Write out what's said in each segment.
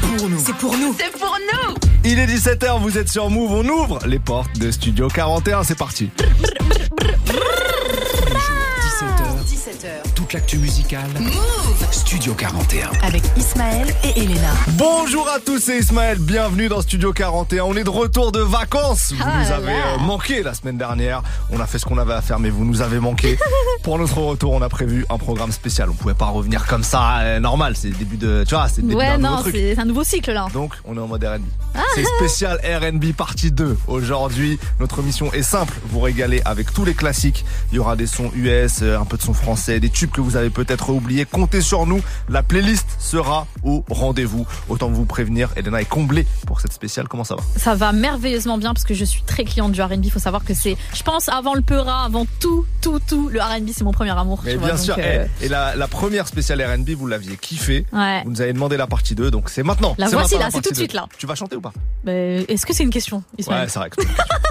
pour nous. C'est pour nous. C'est pour nous. Il est 17h, vous êtes sur Move, on ouvre les portes de Studio 41, c'est parti. Toute l'actu musicale. Studio 41. Avec Ismaël et Elena. Bonjour à tous, c'est Ismaël, bienvenue dans Studio 41. On est de retour de vacances. Vous Ah nous avez là. euh, manqué la semaine dernière. On a fait ce qu'on avait à faire, mais vous nous avez manqué. Pour notre retour, on a prévu un programme spécial. On pouvait pas revenir comme ça, euh, normal. C'est le début de, tu vois, c'est le début Ouais, d'un nouveau non, truc. c'est un nouveau cycle là. Donc, on est en mode R&B. C'est spécial R&B partie 2. Aujourd'hui, notre mission est simple. Vous régaler avec tous les classiques. Il y aura des sons US, euh, un peu de sons français, des tubes que vous avez peut-être oubliés. Comptez sur nous. La playlist sera au rendez-vous. Autant vous prévenir. Elena est comblée pour cette spéciale. Comment ça va? Ça va merveilleusement bien parce que je suis très cliente du R&B. Il faut savoir que c'est, je pense, avant le Peura, avant tout, tout, tout, le R&B c'est mon premier amour. Mais tu bien vois, sûr. donc, euh, eh, Et la, la première spéciale R&B, vous l'aviez kiffé. Ouais. Vous nous avez demandé la partie 2. Donc, c'est maintenant. La voici, maintenant, là, c'est tout de 2. suite, là. Tu vas chanter ou pas? Est-ce que c'est une question, Ismaël? Ouais, c'est vrai.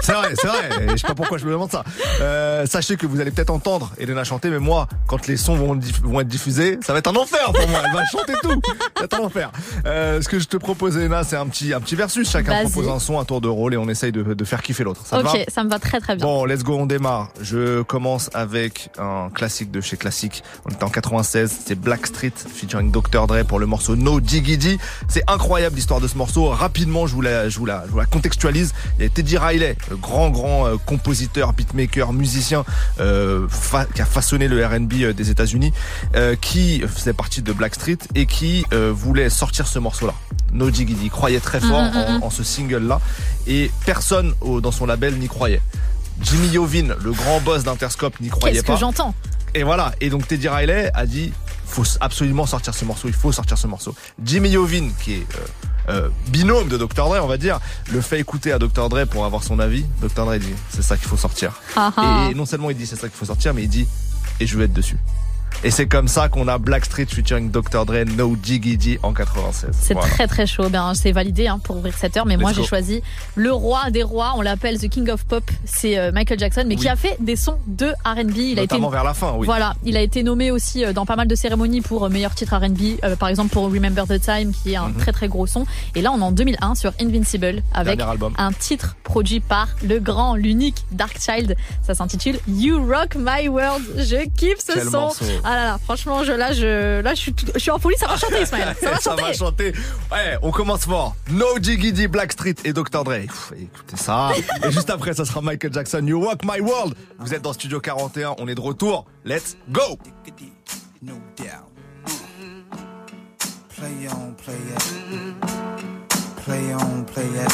C'est vrai, c'est vrai. Je sais pas pourquoi je me demande ça. Euh, sachez que vous allez peut-être entendre Elena chanter, mais moi, quand les sons vont, diff- vont être diffusés, ça va être un enfer pour moi. Elle va chanter tout. Ça va être un enfer. Euh, ce que je te propose, Elena, c'est un petit, un petit versus. Chacun propose un son, un tour de rôle, et on essaye de, de faire kiffer l'autre. Ça te va? Ok, ça me va très très bien. Bon, let's go, on démarre. Je commence avec un classique de chez Classique. On était en 96, c'est Blackstreet featuring Dr. Dre pour le morceau No Diggity. C'est incroyable l'histoire de ce morceau. Rapidement, je vous la, je vous la, je vous la contextualise. Il y a Teddy Riley, le grand, grand euh, compositeur, beatmaker, musicien, euh, qui a façonné le R&B des États-Unis, euh, qui faisait partie de Blackstreet et qui euh, voulait sortir ce morceau-là. No Diggity. Il croyait très fort Mhm, mhm. en, en ce single-là et personne au- dans son label n'y croyait. Jimmy Iovine, le grand boss d'Interscope, n'y croyait Qu'est-ce que pas. j'entends Et voilà. Et donc Teddy Riley a dit, faut absolument sortir ce morceau. Il faut sortir ce morceau. Jimmy Iovine, qui est euh, euh, binôme de Dr Dre, on va dire, le fait écouter à Dr Dre pour avoir son avis. Dr Dre dit, c'est ça qu'il faut sortir. Ah, ah. Et non seulement il dit c'est ça qu'il faut sortir, mais il dit, et je vais être dessus. Et c'est comme ça qu'on a Blackstreet featuring Dr Dre, No Diggity en 96. C'est Voilà. très très chaud. Ben, c'est validé hein, pour ouvrir cette heure. Mais moi, j'ai choisi le roi des rois. On l'appelle The King of Pop. C'est euh, Michael Jackson, mais Oui. qui a fait des sons de R&B. Il a été vers la fin, oui. Voilà, il a été nommé aussi euh, dans pas mal de cérémonies pour euh, meilleur titre R&B, euh, par exemple pour Remember the Time, qui est un Mhm. très très gros son. Et là, on est en 2001 sur Invincible avec un titre produit par le grand, l'unique Darkchild. Ça s'intitule You Rock My World. Je kiffe ce Quel son. morceau. Ah là là, franchement, je là je là je suis tout- je suis en folie. Ça va chanter, Ismaël. Ça va Ça chanter. va chanter. Ouais, on commence fort. No Diggity Blackstreet et Dr. Dre. Pff, écoutez ça. Et juste après, ça sera Michael Jackson. You Rock My World. Vous êtes dans Studio 41. On est de retour. Let's go. no doubt. Play on, play it. Play on, play it.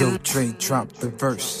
Yo, Dre, drop the verse.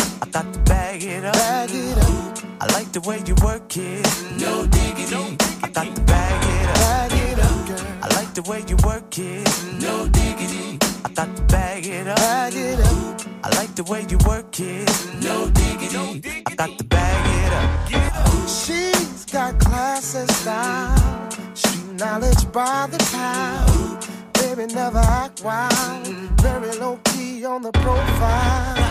I got to bag it up. Bag it up, I like the way you work it. No diggity. I got to bag it up. bag it up, girl. I like the way you work it. No diggity. I got to bag it up. Bag it up, I like the way you work it. No diggity. I got to bag it up. She's got class and style, street knowledge by the pound. Baby, never act wild, very low key on the profile.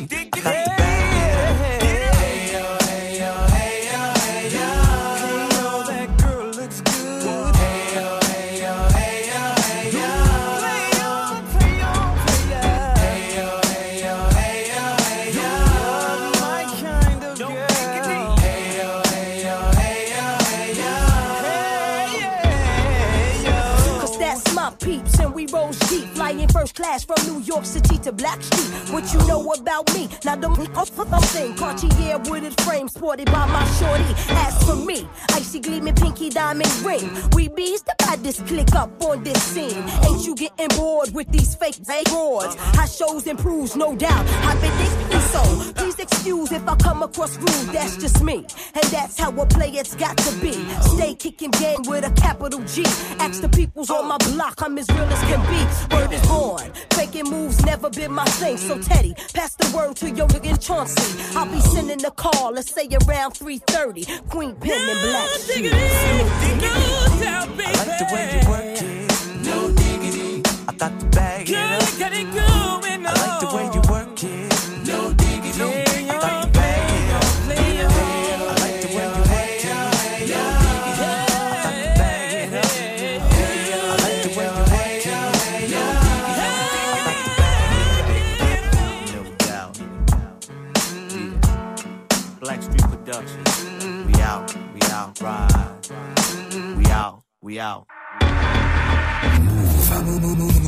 I got to class from New York City to Black Street. What you know about me? Now don't be up for the thing. Cartier wooded frame sported by my shorty. As for me, icy gleaming pinky diamond ring. We bees the baddest click up on this scene. Ain't you getting bored with these fake broads? How shows improves, no doubt. I've been thinking so. Please excuse if I come across rude. That's just me, and that's how a player's got to be. Stay kicking game with a capital G. Ask the peoples on my block, I'm as real as can be. Word is born. Faking moves never been my thing. So Teddy, pass the word to your nigga Chauncey. I'll be sending a call, let's say around 3:30. Queen Pen and Black Shoes. I like the way you work it, no diggity. I got to bag it up. We out. my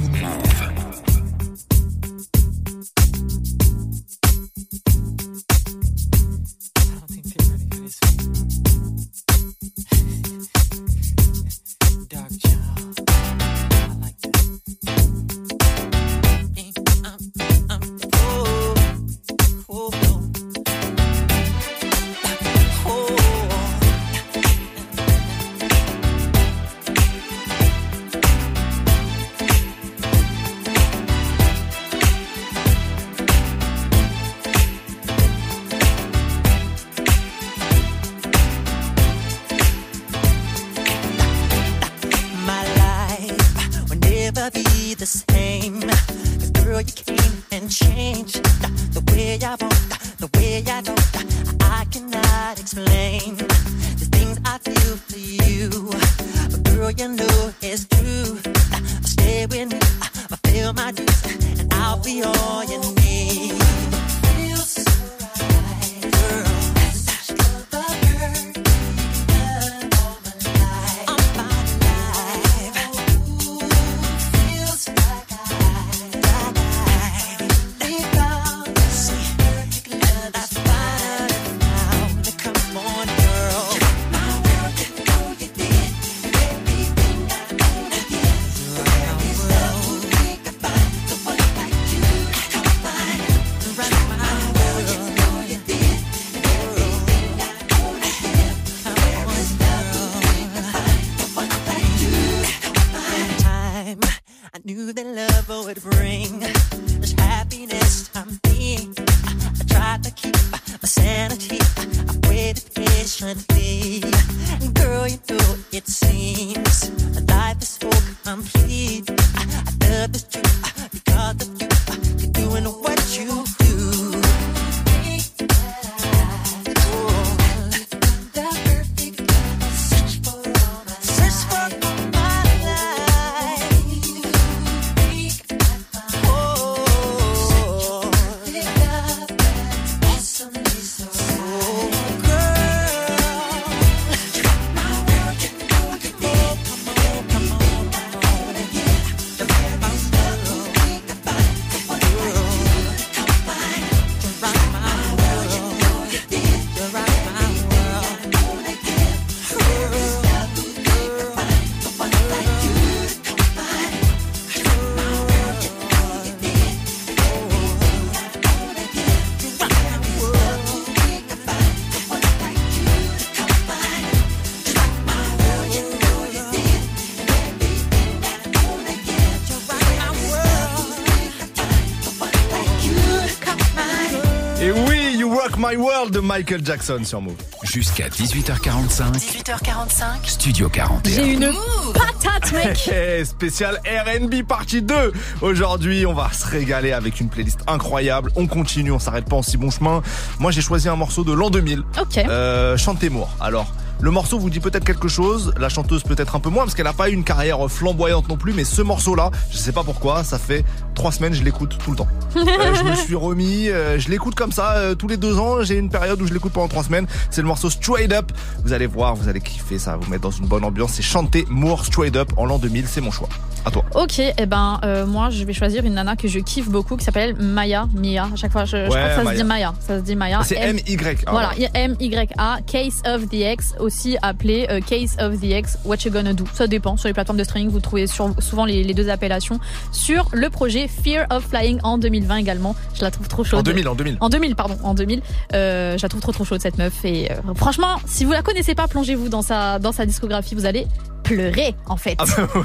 de Michael Jackson sur Move. Jusqu'à 18h45, 18h45. Studio 41. J'ai une patate, mec. Eh, spécial R&B partie 2. Aujourd'hui, on va se régaler avec une playlist incroyable. On continue, on s'arrête pas en si bon chemin. Moi, j'ai choisi un morceau de l'an 2000. Ok. Euh, Chantez-moi. Alors, le morceau vous dit peut-être quelque chose, la chanteuse peut-être un peu moins parce qu'elle n'a pas eu une carrière flamboyante non plus, mais ce morceau-là, je sais pas pourquoi, ça fait trois semaines je l'écoute tout le temps. Euh, je me suis remis, euh, je l'écoute comme ça euh, tous les deux ans. J'ai une période où je l'écoute pendant trois semaines. C'est le morceau Straight Up. Vous allez voir, vous allez kiffer, ça vous mettre dans une bonne ambiance. C'est chanter Moore Straight Up en l'an 2000, c'est mon choix. À toi. Ok, et eh ben euh, moi je vais choisir une nana que je kiffe beaucoup qui s'appelle Maya, Mia. À chaque fois, je, je Ouais, crois que ça Maya. se dit Maya. Ça se dit Maya. C'est M- Y. Voilà, M Y A, Case of the X, aussi appelé euh, Case of the X, What You Gonna Do. Ça dépend. Sur les plateformes de streaming, vous trouvez sur- souvent les, les deux appellations. Sur le projet Fear of Flying en 2020 également. Je la trouve trop chaude. En 2000, en 2000. En 2000, pardon, en 2000. Euh, je la trouve trop trop chaude cette meuf. Et franchement, si vous la connaissez pas, plongez-vous dans sa dans sa discographie. Vous allez pleurer en fait. Ah bah,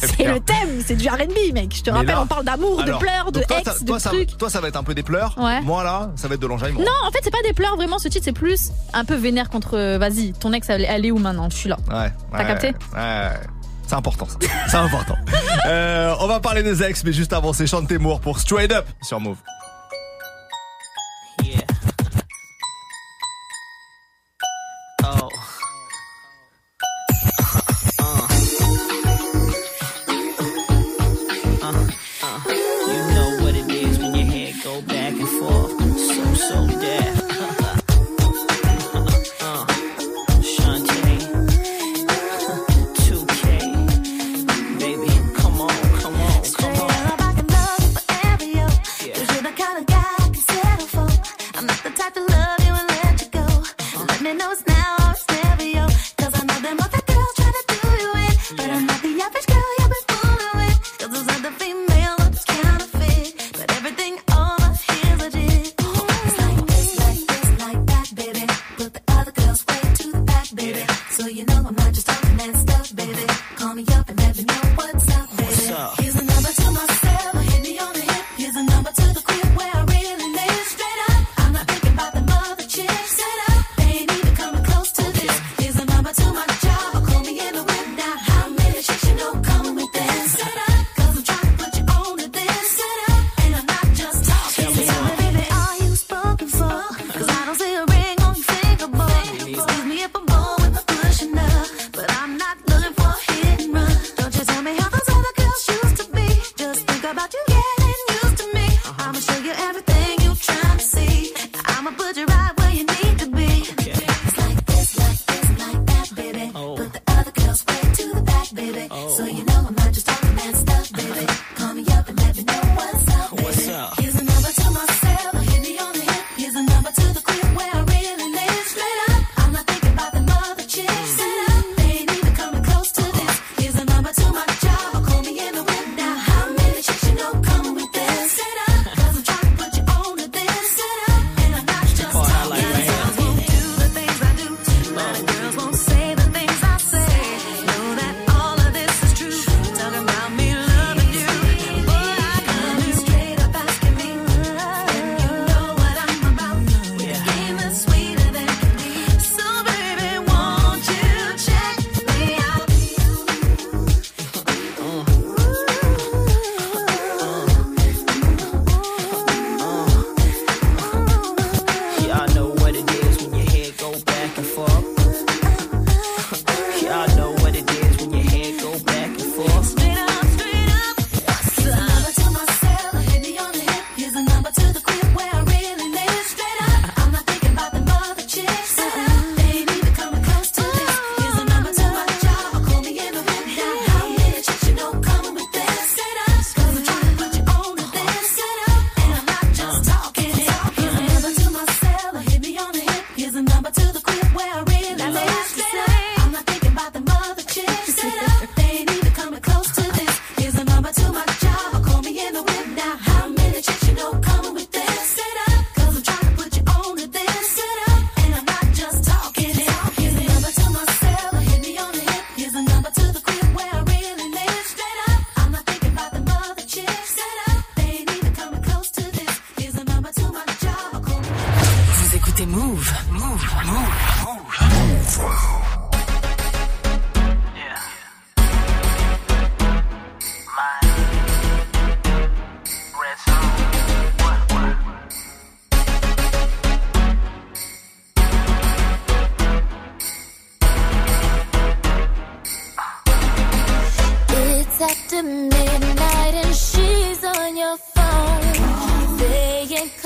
c'est le thème, c'est du R&B, mec. Je te rappelle, là- on parle d'amour, de pleurs, de toi, ex, ça- de toi, ça, trucs. toi, ça va être un peu des pleurs. Ouais. Moi, là, ça va être de l'enjaillement. Non, en fait, c'est pas des pleurs vraiment. Ce titre, c'est plus un peu vénère contre. euh, Vas-y, ton ex, elle, est où maintenant? Je suis là. Ouais. T'as ouais, capté Ouais. C'est important, ça. C'est important. Euh, on va parler des ex, mais juste avant, c'est Chante Moore pour Straight Up sur Move.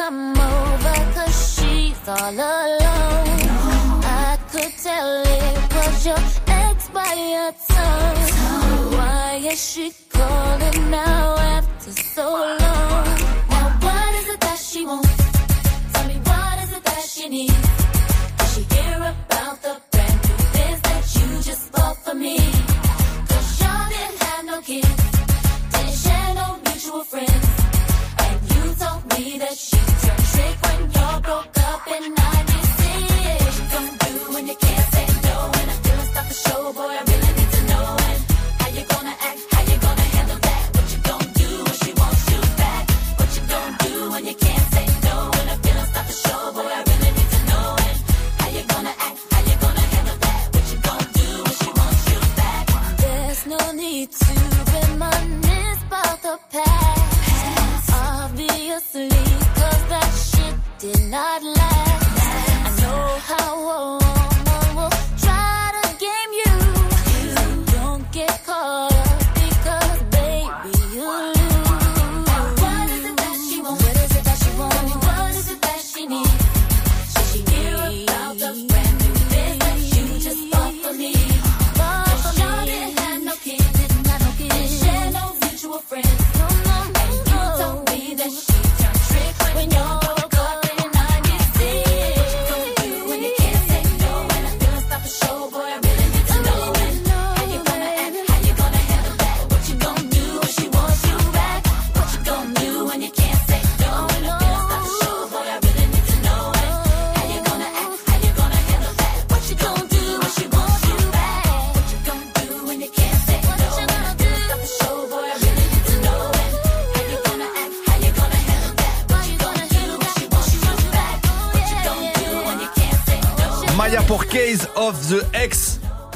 Come over cause she's all alone. I could tell it was your ex by your tone. Why is she calling now after so long? Now what is it that she wants? Tell me what is it that she needs? Did she hear about the brand new biz that you just bought for me? Past. Obviously, cause that shit did not last.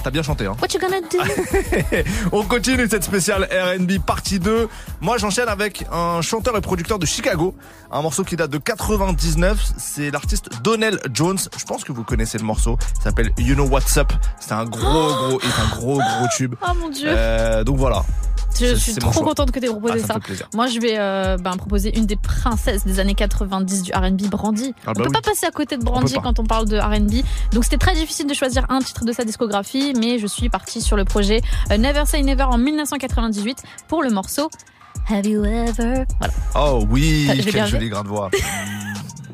T'as bien chanté, hein What you gonna do? On continue cette spéciale R&B partie 2. Moi, j'enchaîne avec un chanteur et producteur de Chicago. Un morceau qui date de 99. C'est l'artiste Donnell Jones. Je pense que vous connaissez le morceau. Ça s'appelle You Know What's Up. C'est un gros, gros, et un gros, gros tube. Oh mon dieu. Euh, donc voilà. Je suis trop choix. contente que tu aies proposé Ah, ça. Moi, je vais euh, ben, proposer une des princesses des années 90 du R&B, Brandy. Ah on bah peut oui. pas passer à côté de On Brandy peut quand on parle de R&B. Donc c'était très difficile de choisir un titre de sa discographie, mais je suis partie sur le projet euh, Never Say Never en 1998 pour le morceau Have You Ever? Voilà. Oh oui, quel joli grain de voix.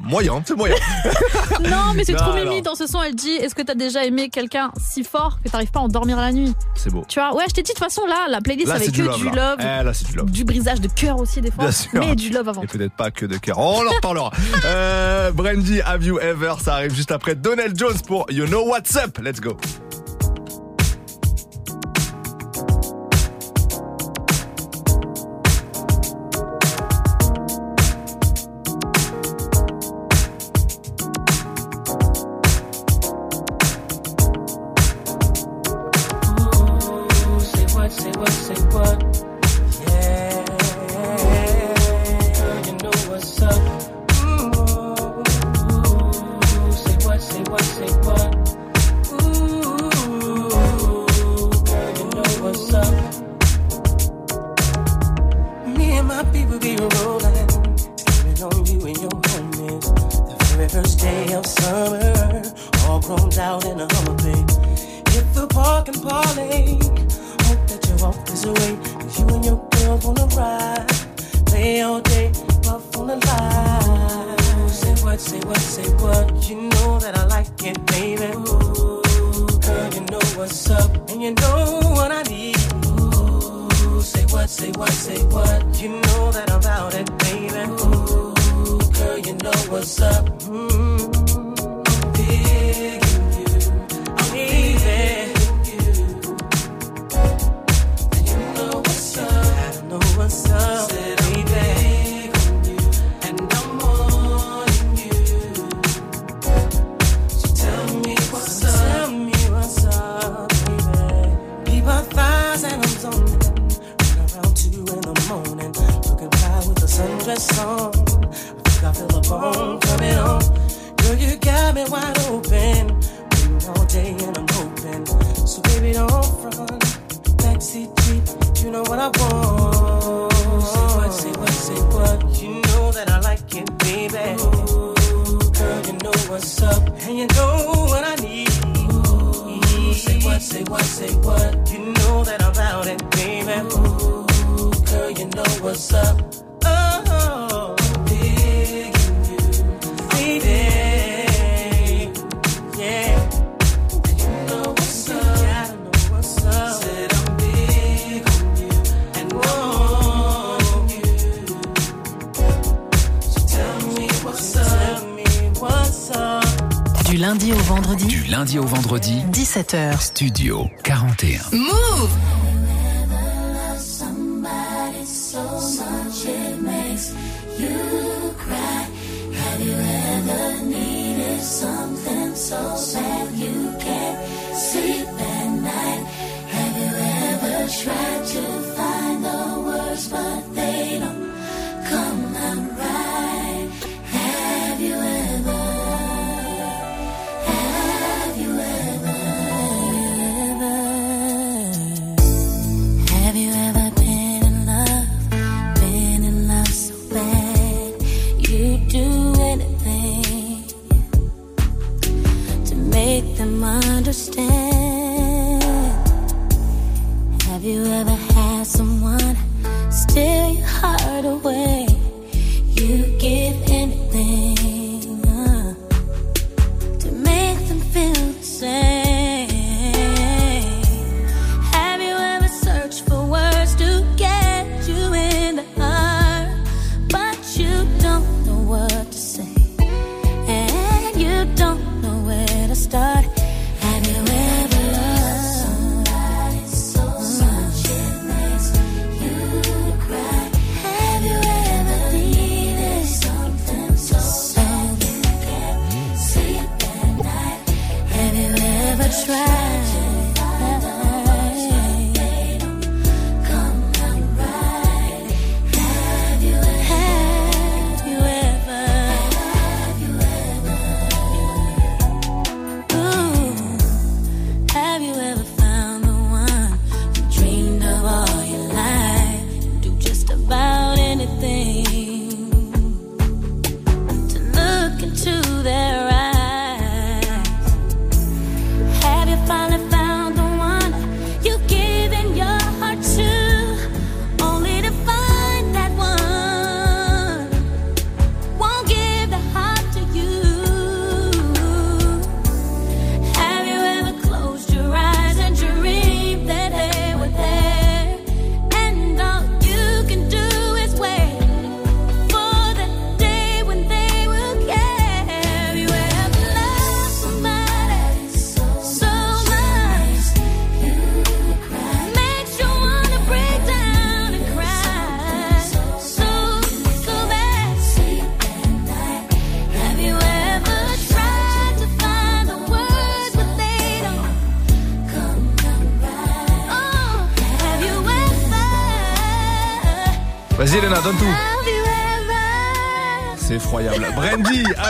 Moyen, c'est moyen. Non, mais c'est trop mimi dans ce son. Elle dit Est-ce que t'as déjà aimé quelqu'un si fort que t'arrives pas à endormir la nuit? C'est beau. Tu vois Ouais, je t'ai dit de toute façon là, la playlist Là, avec que du love. du love, Eh, là, du love. du brisage de cœur aussi des fois, Bien sûr. mais du love avant. Et peut-être pas que de cœur. On en reparlera. euh, Brandy, Have You Ever Ça arrive juste après Donald Jones pour You Know What's Up. Let's go. 17h. Studio 41. Understand. Have you ever had someone steal your heart away?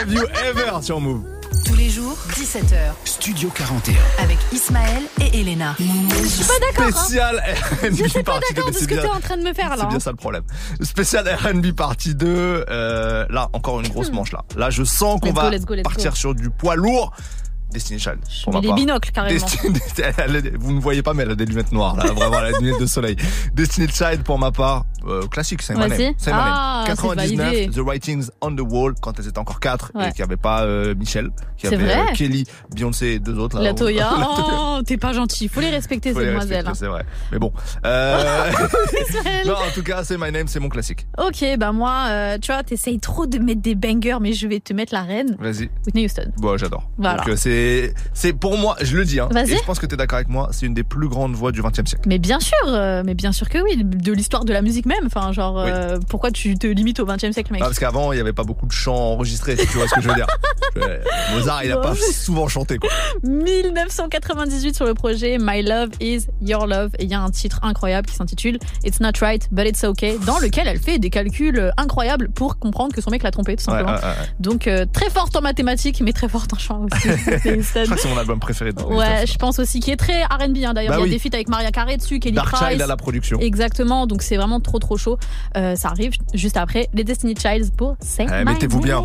Have you ever sur Move Tous les jours, 17h. Studio 41. Avec Ismaël et Elena. Je suis pas d'accord. hein. Spécial R&B Je suis pas d'accord de ce c'est que bien. t'es en train de me faire là. C'est bien hein. ça le problème. Spécial R&B partie 2. euh, là, encore une grosse manche là. Là, je sens qu'on Hmm. Go, va let's go, let's partir go. sur du poids lourd. Ma les part. binocles, carrément. Destiny- vous ne voyez pas, mais elle a des lunettes noires là. Vraiment, elle a des lunettes de soleil. Destiny Child pour ma part. euh, classique, c'est ma Vas-y. Name. C'est ma Ah, name. c'est 99, validé. The Writings on the Wall, quand elles étaient encore 4 et Ouais. qu'il n'y avait pas euh, Michel, qu'il y avait euh, Kelly, Beyoncé et deux autres. là. La Toya. Oh, t'es pas gentil. Faut les respecter, Faut ces les demoiselles. respecter, C'est vrai. Mais bon. Euh... Non, en tout cas, c'est My Name, c'est mon classique. Ok, bah moi, euh, tu vois, t'essayes trop de mettre des bangers, mais je vais te mettre la reine. Vas-y. Whitney Houston. Bon, j'adore. Voilà. Donc c'est c'est pour moi, je le dis hein. Et je pense que tu es d'accord avec moi, c'est une des plus grandes voix du XXe siècle. Mais bien sûr, mais bien sûr que oui, de l'histoire de la musique même. Enfin, genre, pourquoi tu te limites au 20 e siècle, mec Ah, parce qu'avant, il n'y avait pas beaucoup de chants enregistrés, si tu vois ce que je veux dire. Mozart, il a pas souvent chanté quoi. 1998 sur le projet My Love Is Your Love et il y a un titre incroyable qui s'intitule It's Not Right But It's Okay dans lequel elle fait des calculs euh, incroyables pour comprendre que son mec l'a trompé tout simplement. ouais. Donc euh, très forte en mathématiques mais très forte en chant aussi. Whitney Houston. Je crois que c'est mon album préféré. de Ouais, je pense aussi qui est très R&B hein, d'ailleurs. Bah il y a oui. des feats avec Maria Carey dessus, Kelly Dark Price. Child à la production. Exactement, donc c'est vraiment trop trop chaud. Euh, ça arrive juste après les Destiny Childs pour Say Eh, mettez-vous bien.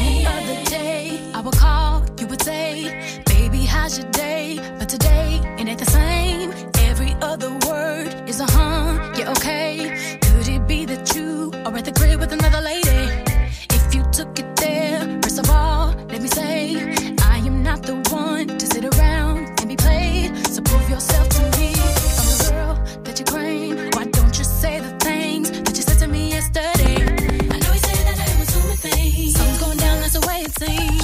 the day, I would call, you would say, Baby, how's your day? But today, it ain't the same. Every other word is a huh, yeah, okay. Could it be that you are at the crib with another lady? If you took it there, first of all, let me say, I am not the one to sit around and be played. So prove yourself seen.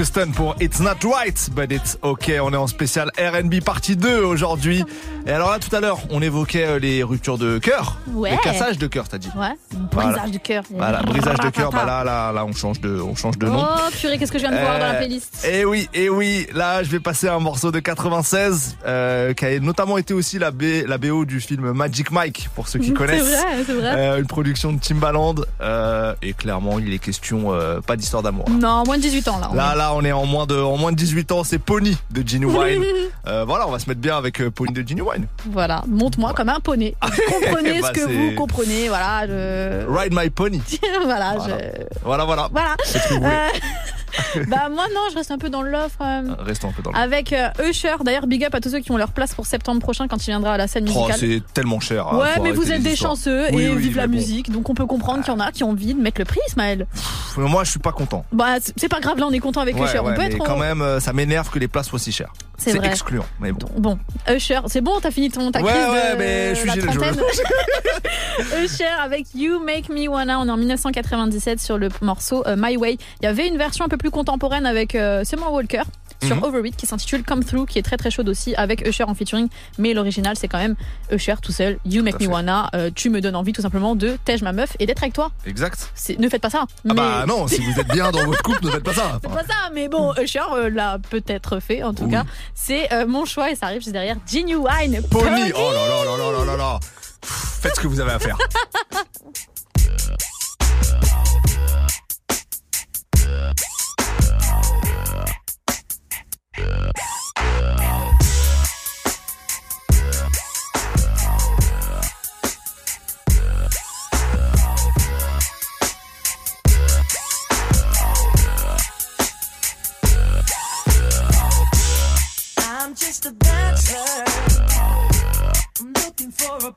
Houston pour It's Not Right, but it's OK. On est en spécial R&B partie 2 aujourd'hui. Et alors là, tout à l'heure, on évoquait euh, les ruptures de cœur. Ouais. Les cassages de cœur, t'as dit. Ouais, Voilà. brisage de cœur. Voilà, brisage de cœur. Bah là, là, là, on change de, on change de nom. Oh purée, qu'est-ce que je viens de voir dans la Euh, playlist Eh oui, eh oui, là je vais passer un morceau de 96 euh, qui a notamment été aussi la, B, la BO du film Magic Mike pour ceux qui C'est connaissent. vrai, c'est vrai. Euh, une production de Timbaland et clairement il est question pas d'histoire d'amour. Non, moins de 18 ans là. Là est- là on est en moins de en moins de 18 ans, c'est Pony de Ginny Wine. Voilà, on va se mettre bien avec Pony de Ginny Wine. Voilà, monte-moi comme un poney. Comprenez Bah, ce que c'est- vous comprenez, voilà. Je... Ride my pony. voilà, Voilà. je... Voilà voilà. Voilà. Euh, bah moi non, je reste un peu dans love quand même. Restons un peu dans le. Avec euh, Usher, d'ailleurs big up à tous ceux qui ont leur place pour septembre prochain quand il viendra à la scène Oh, musicale. c'est tellement cher. hein, ouais, mais vous êtes des histoires. chanceux Oui, et oui, vive la bon. musique, donc on peut comprendre qu'il y en a qui ont envie de mettre le prix, Ismaël. Pff, Moi je suis pas content. Bah c'est pas grave, là on est content avec Ouais, Usher. ouais, on peut mais être quand en- même, euh, ça m'énerve que les places soient si chères. C'est excluant, mais bon. Bon, Usher, c'est bon, t'as fini ton ta Ouais, crise ouais, de mais je suis la je- trentaine. Usher avec You Make Me Wanna. On est en 1997 sur le morceau euh, My Way. Il y avait une version un peu plus contemporaine avec euh, Summer Walker sur. Overeat qui s'intitule Come Through qui est très très chaude aussi avec Usher en featuring mais l'original c'est quand même Usher tout seul You Make Me fait. Wanna Euh, tu me donnes envie tout simplement de tège ma meuf et d'être avec toi Exact. Ne faites pas ça Ah mais- bah non, si vous êtes bien dans votre couple, ne faites pas ça. pas mais bon, Usher euh, l'a peut-être fait en tout Oui. cas. C'est euh, mon choix et ça arrive juste derrière Genuine Pony. Oh là là là là là là là. Pff, Faites ce que vous avez à faire. I'm just a bachelor. I'm looking for a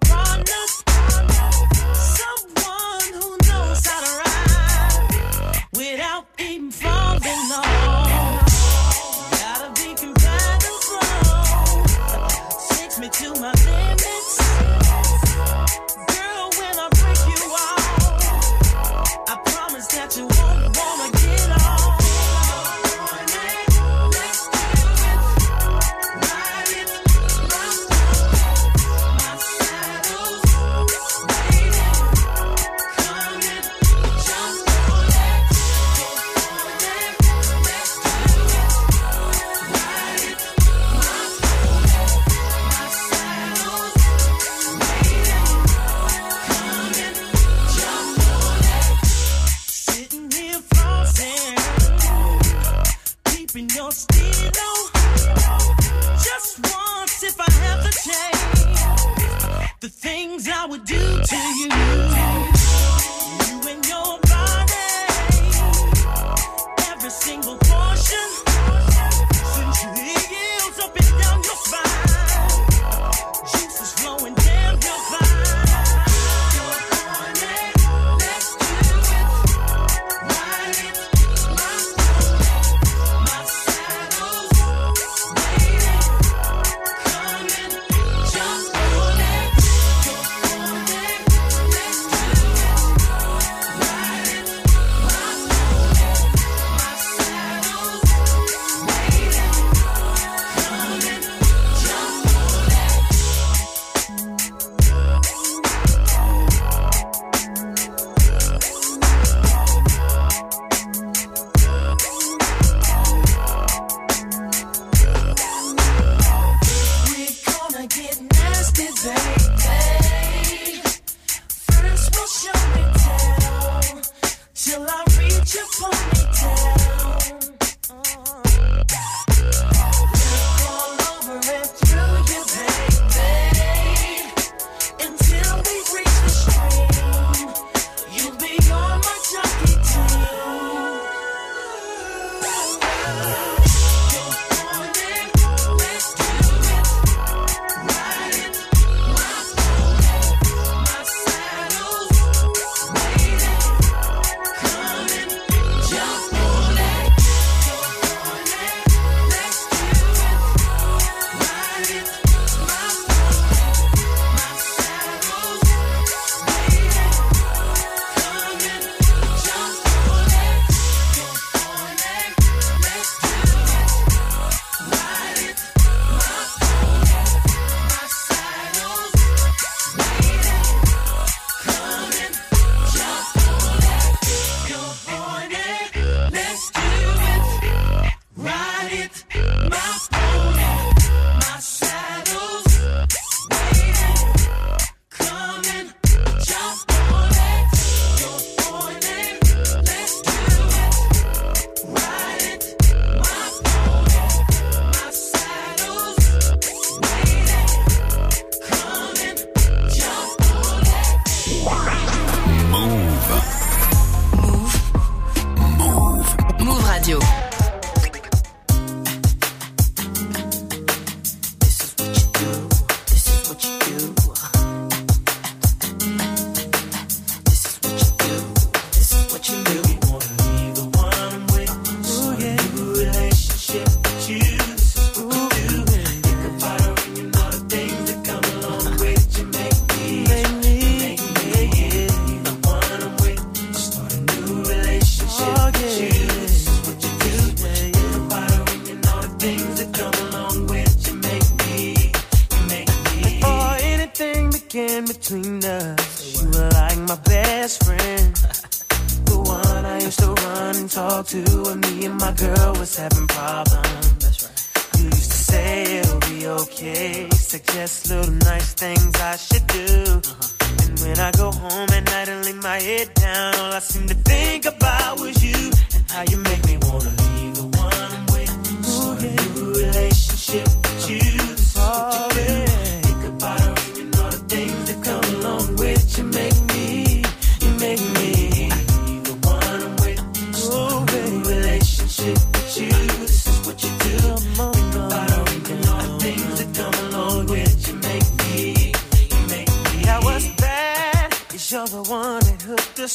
down, all I seem to think about was you and how you make me wanna leave the one I'm with. Start a new relationship with you.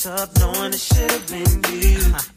Up, knowing it should have been you.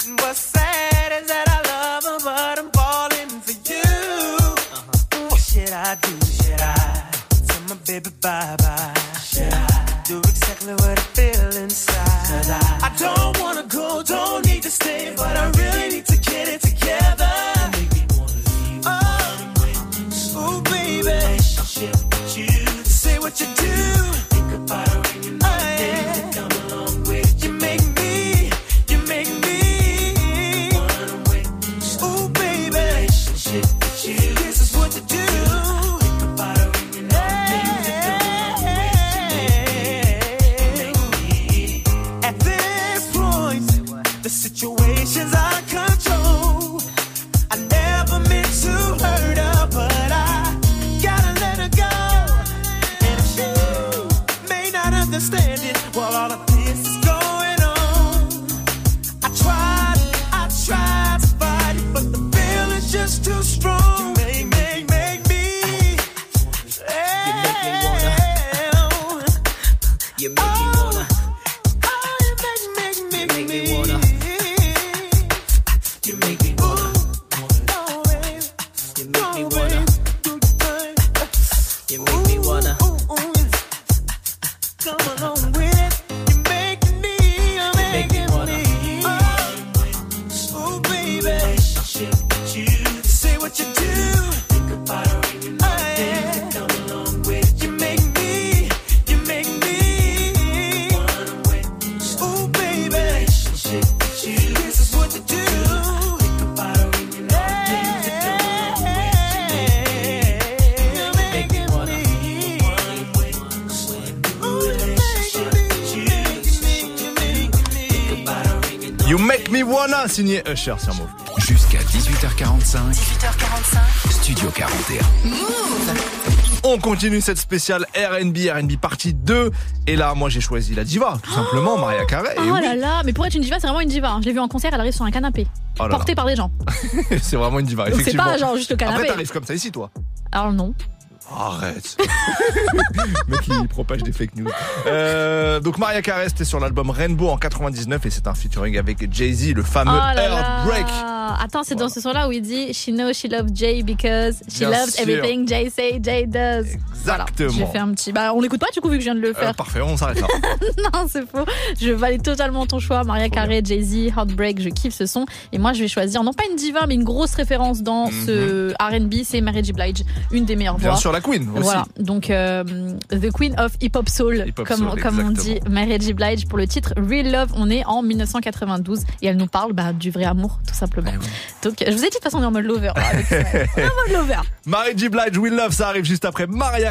Signé Usher sur Move. Jusqu'à 18h45, 18h45. Studio 41. On continue cette spéciale R&B, R&B partie 2. Et là, moi, j'ai choisi la diva, tout simplement, Maria Carey. Oh oui, là là, mais pour être une diva, c'est vraiment une diva. hein. Je l'ai vue en concert, elle arrive sur un canapé. Oh là là. portée par des gens. c'est vraiment une diva, Donc c'est effectivement. pas genre juste le canapé. Après, t'arrives comme ça ici, toi. Alors non. Arrête. Le mec, il propage des fake news. Euh, donc, Maria Carey, c'était sur l'album Rainbow en 99 et c'est un featuring avec Jay-Z, le fameux oh. Heartbreak. Attends, c'est dans ce son-là où il dit She knows she loves Jay because she Bien loves sûr. everything Jay say Jay does. Voilà, Exactement. J'ai fait un petit. Bah, on l'écoute pas du coup vu que je viens de le Euh, faire. parfait, on s'arrête là. non, c'est faux. Je valide totalement ton choix. Maria Carey, Jay-Z, Heartbreak, je kiffe ce son. Et moi, je vais choisir, non pas une diva, mais une grosse référence dans ce RB, c'est Mary J. Blige, une des meilleures Mhm. Bien voix. sûr, la Queen aussi. Voilà, donc euh, The Queen of Hip Hop Soul, comme, soul, comme on dit. Mary J. Blige pour le titre Real Love. On est en 1992 et elle nous parle bah, du vrai amour, tout simplement. Donc, je vous ai dit de toute façon, on est en mode lover. avec ça. On est en mode lover. Mary J. Blige, We Love, ça arrive juste après Maria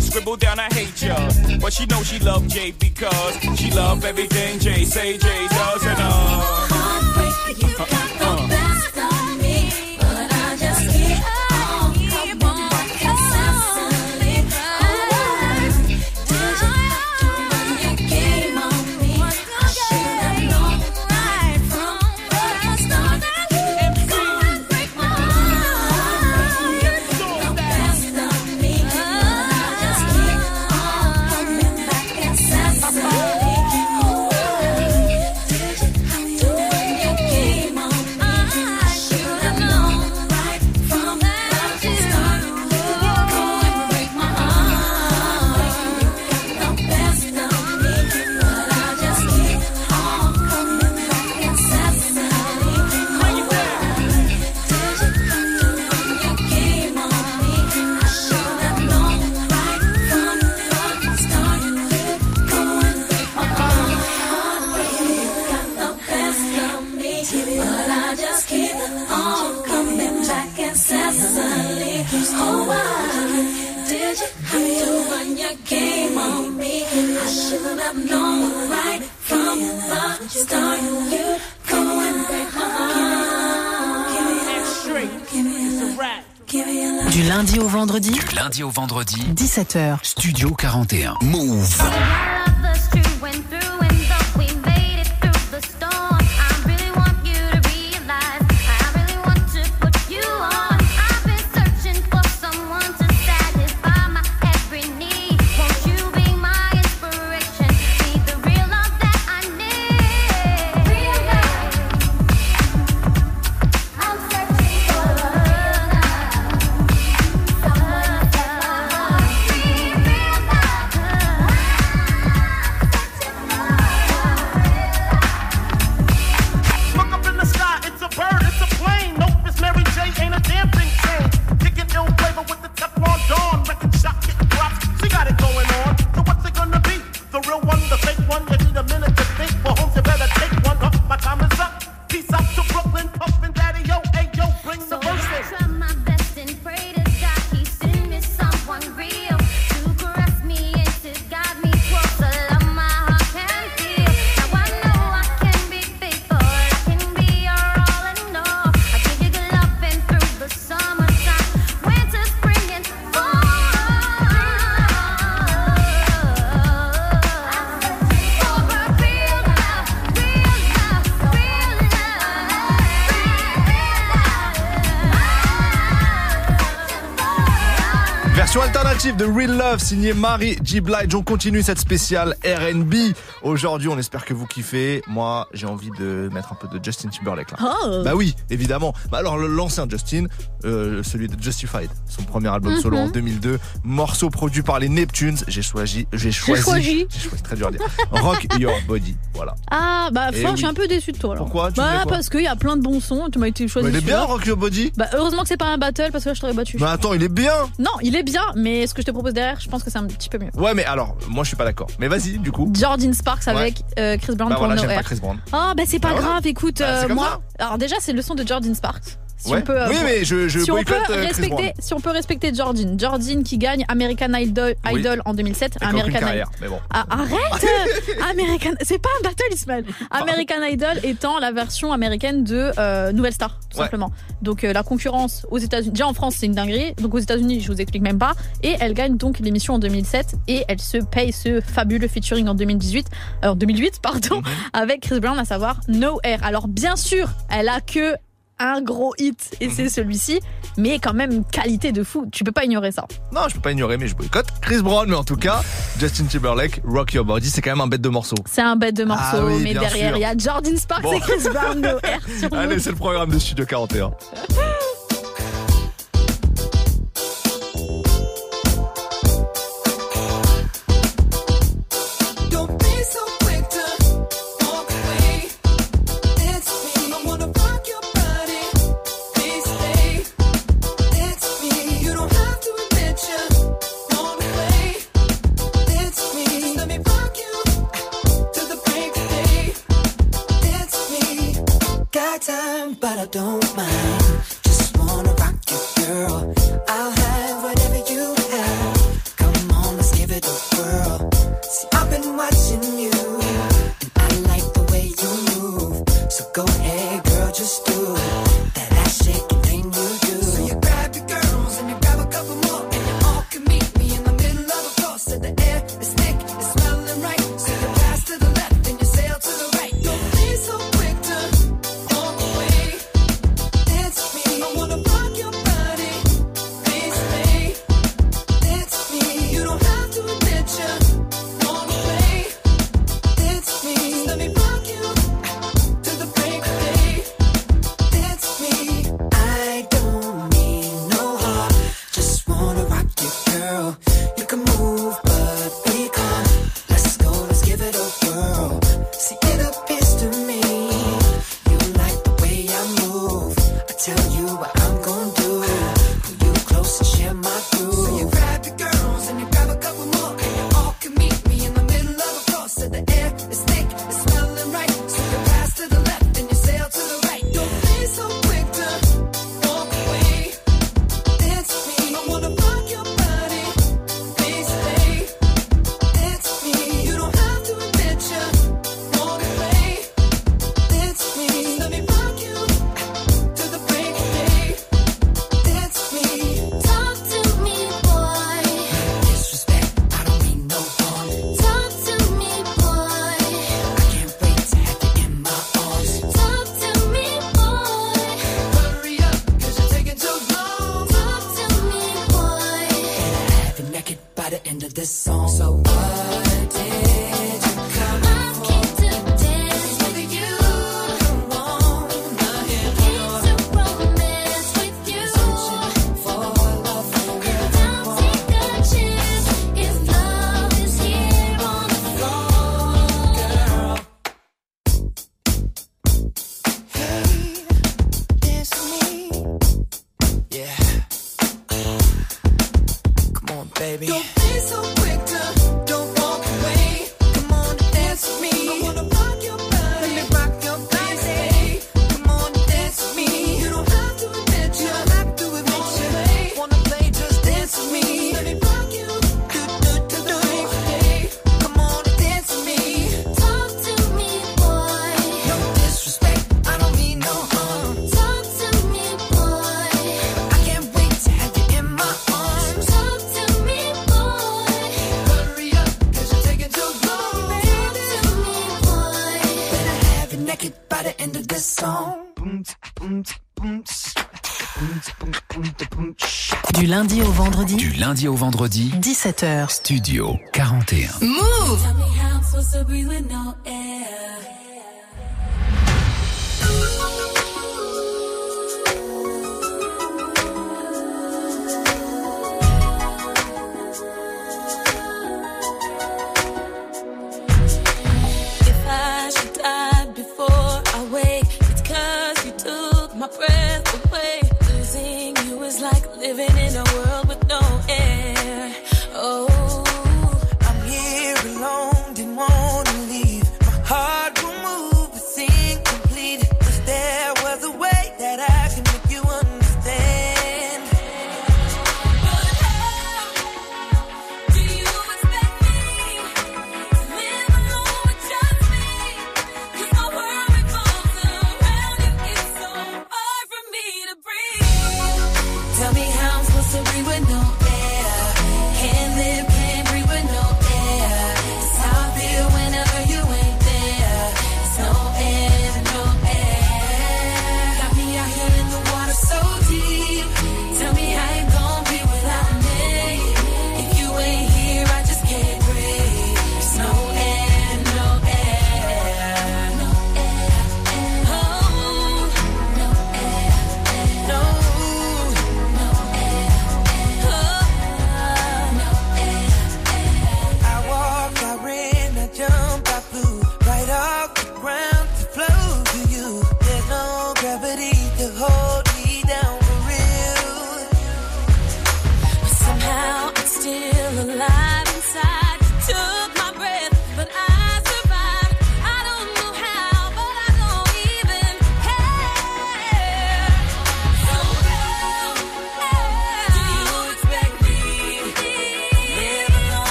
Scribble down, I hate ya. But she know she love Jay because she love everything Jay say Jay does and uh. Du lundi au vendredi, Du lundi au vendredi, 17h. Studio 41. Move. De Real Love signée Marie G. Blige. On continue cette spéciale R&B. Aujourd'hui, on espère que vous kiffez. Moi, j'ai envie de mettre un peu de Justin Timberlake là. Oh. Bah oui, évidemment. Bah alors l'ancien Justin, euh, celui de Justified, son premier album solo en Mhm. 2002, morceau produit par les Neptunes. J'ai choisi, j'ai choisi, choisi. j'ai choisi, très dur à dire. Rock Your Body, voilà. Ah, bah, Eh oui. je suis un peu déçue de toi, alors. Pourquoi? Tu Bah, parce qu'il y a plein de bons sons, tu m'as été choisi. Bah, il est bien. Rock Your Body? Bah, heureusement que c'est pas un battle, parce que là, je t'aurais battu. Bah attends, il est bien. Non, il est bien, mais ce que je te propose derrière, je pense que c'est un petit peu mieux. Ouais, mais alors, moi je suis pas d'accord. Mais vas-y, du coup. Jordan Sparks avec euh, Chris Brown Bah pour voilà, No j'aime pas. Chris Brown. Ah, bah c'est pas Bah voilà. grave, écoute, Bah, c'est euh, comme moi. Alors, déjà, c'est le son de Jordan Sparks. Si Ouais. on peut, euh, Oui, pour- mais je- je si on peut euh, respecter, si on peut respecter Jordan, Jordan qui gagne American Idol, Oui. Idol en 2007, Avec aucune American carrière, mais bon. Ah, arrête American, c'est pas un battle Ismaël. American Idol étant la version américaine de euh, Nouvelle Star, tout Ouais. simplement. Donc euh, la concurrence aux États-Unis, déjà en France c'est une dinguerie, donc aux États-Unis je vous explique même pas. Et elle gagne donc l'émission en 2007 et elle se paye ce fabuleux featuring en 2018, euh, en 2008 pardon, avec Chris Brown à savoir No Air. Alors bien sûr, elle a que un gros hit et c'est celui-ci, mais quand même qualité de fou. Tu peux pas ignorer ça. Non, je peux pas ignorer, mais je boycotte Chris Brown. Mais en tout cas, Justin Timberlake, Rock Your Body, c'est quand même un bête de morceau. C'est un bête de morceau, Ah oui, mais derrière il y a Jordan Sparks Bon. et Chris Brown Allez, c'est le programme de Studio 41. I don't mind. tell you. lundi au vendredi. Du lundi au vendredi. 17h. Studio 41. Move!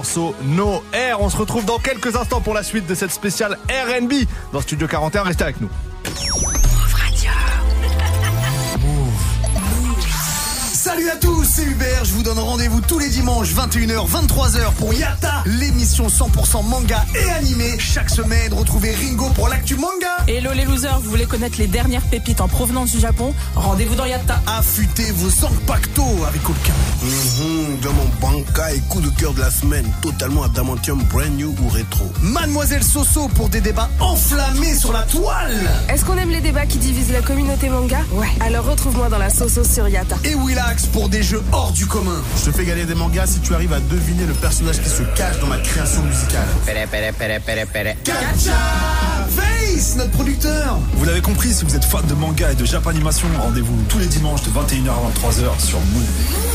Morceau No Air. On se retrouve dans quelques instants pour la suite de cette spéciale R&B dans Studio 41. Restez avec nous. Salut à tous, c'est Hubert, je vous donne rendez-vous tous les dimanches 21h 23h pour Yata, l'émission 100% manga et animé. Chaque semaine, retrouvez Ringo pour l'actu manga. Hello les losers, vous voulez connaître les dernières pépites en provenance du Japon? Rendez-vous dans Yatta. Affûtez vos pacto avec aucun. Mhm, dans mon banca et coup de cœur de la semaine, totalement adamantium brand new ou rétro. Mademoiselle Soso pour des débats enflammés sur la toile. Est-ce qu'on aime les débats qui divisent la communauté manga? Ouais. Alors retrouve-moi dans la Soso sur Yata. Et Willax pour des jeux hors du commun. Je te fais gagner des mangas si tu arrives à deviner le personnage qui se cache dans ma création musicale. Pere, pere, pere, pere, pere. Gacha Face, notre producteur. Vous l'avez compris, si vous êtes fan de manga et de Japanimation, rendez-vous tous les dimanches de 21h à 23h sur Move.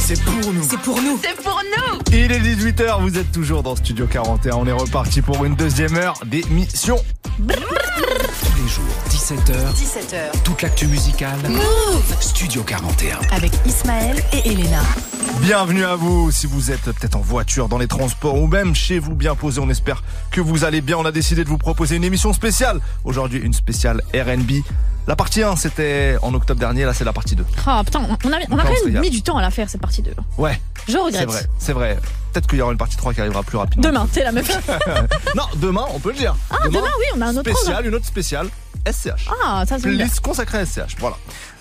C'est pour nous. C'est pour nous. C'est pour nous. Il est 18h, vous êtes toujours dans Studio 41. On est reparti pour une deuxième heure d'émission. Tous les jours, 17h. 17h. Toute l'actu musicale. Move Studio 41. Avec Ismaël et Elena. Bienvenue à vous. Si vous êtes peut-être en voiture, dans les transports ou même chez vous bien posé, on espère que vous allez bien. On a décidé de vous proposer une émission spéciale. Aujourd'hui, une spéciale R&B. La partie 1, c'était en octobre dernier. Là, c'est la partie 2. Ah putain, on a, on a quand même mis du temps à la faire cette partie 2. Ouais. Je regrette. C'est vrai, c'est vrai. Peut-être qu'il y aura une partie 3 qui arrivera plus rapidement. Demain, t'es la meuf. non, demain, on peut le dire. Ah, demain, oui, on a un autre spécial, une autre spéciale. SCH. Ah, ça c'est bien. Playlist consacrée à SCH. Voilà.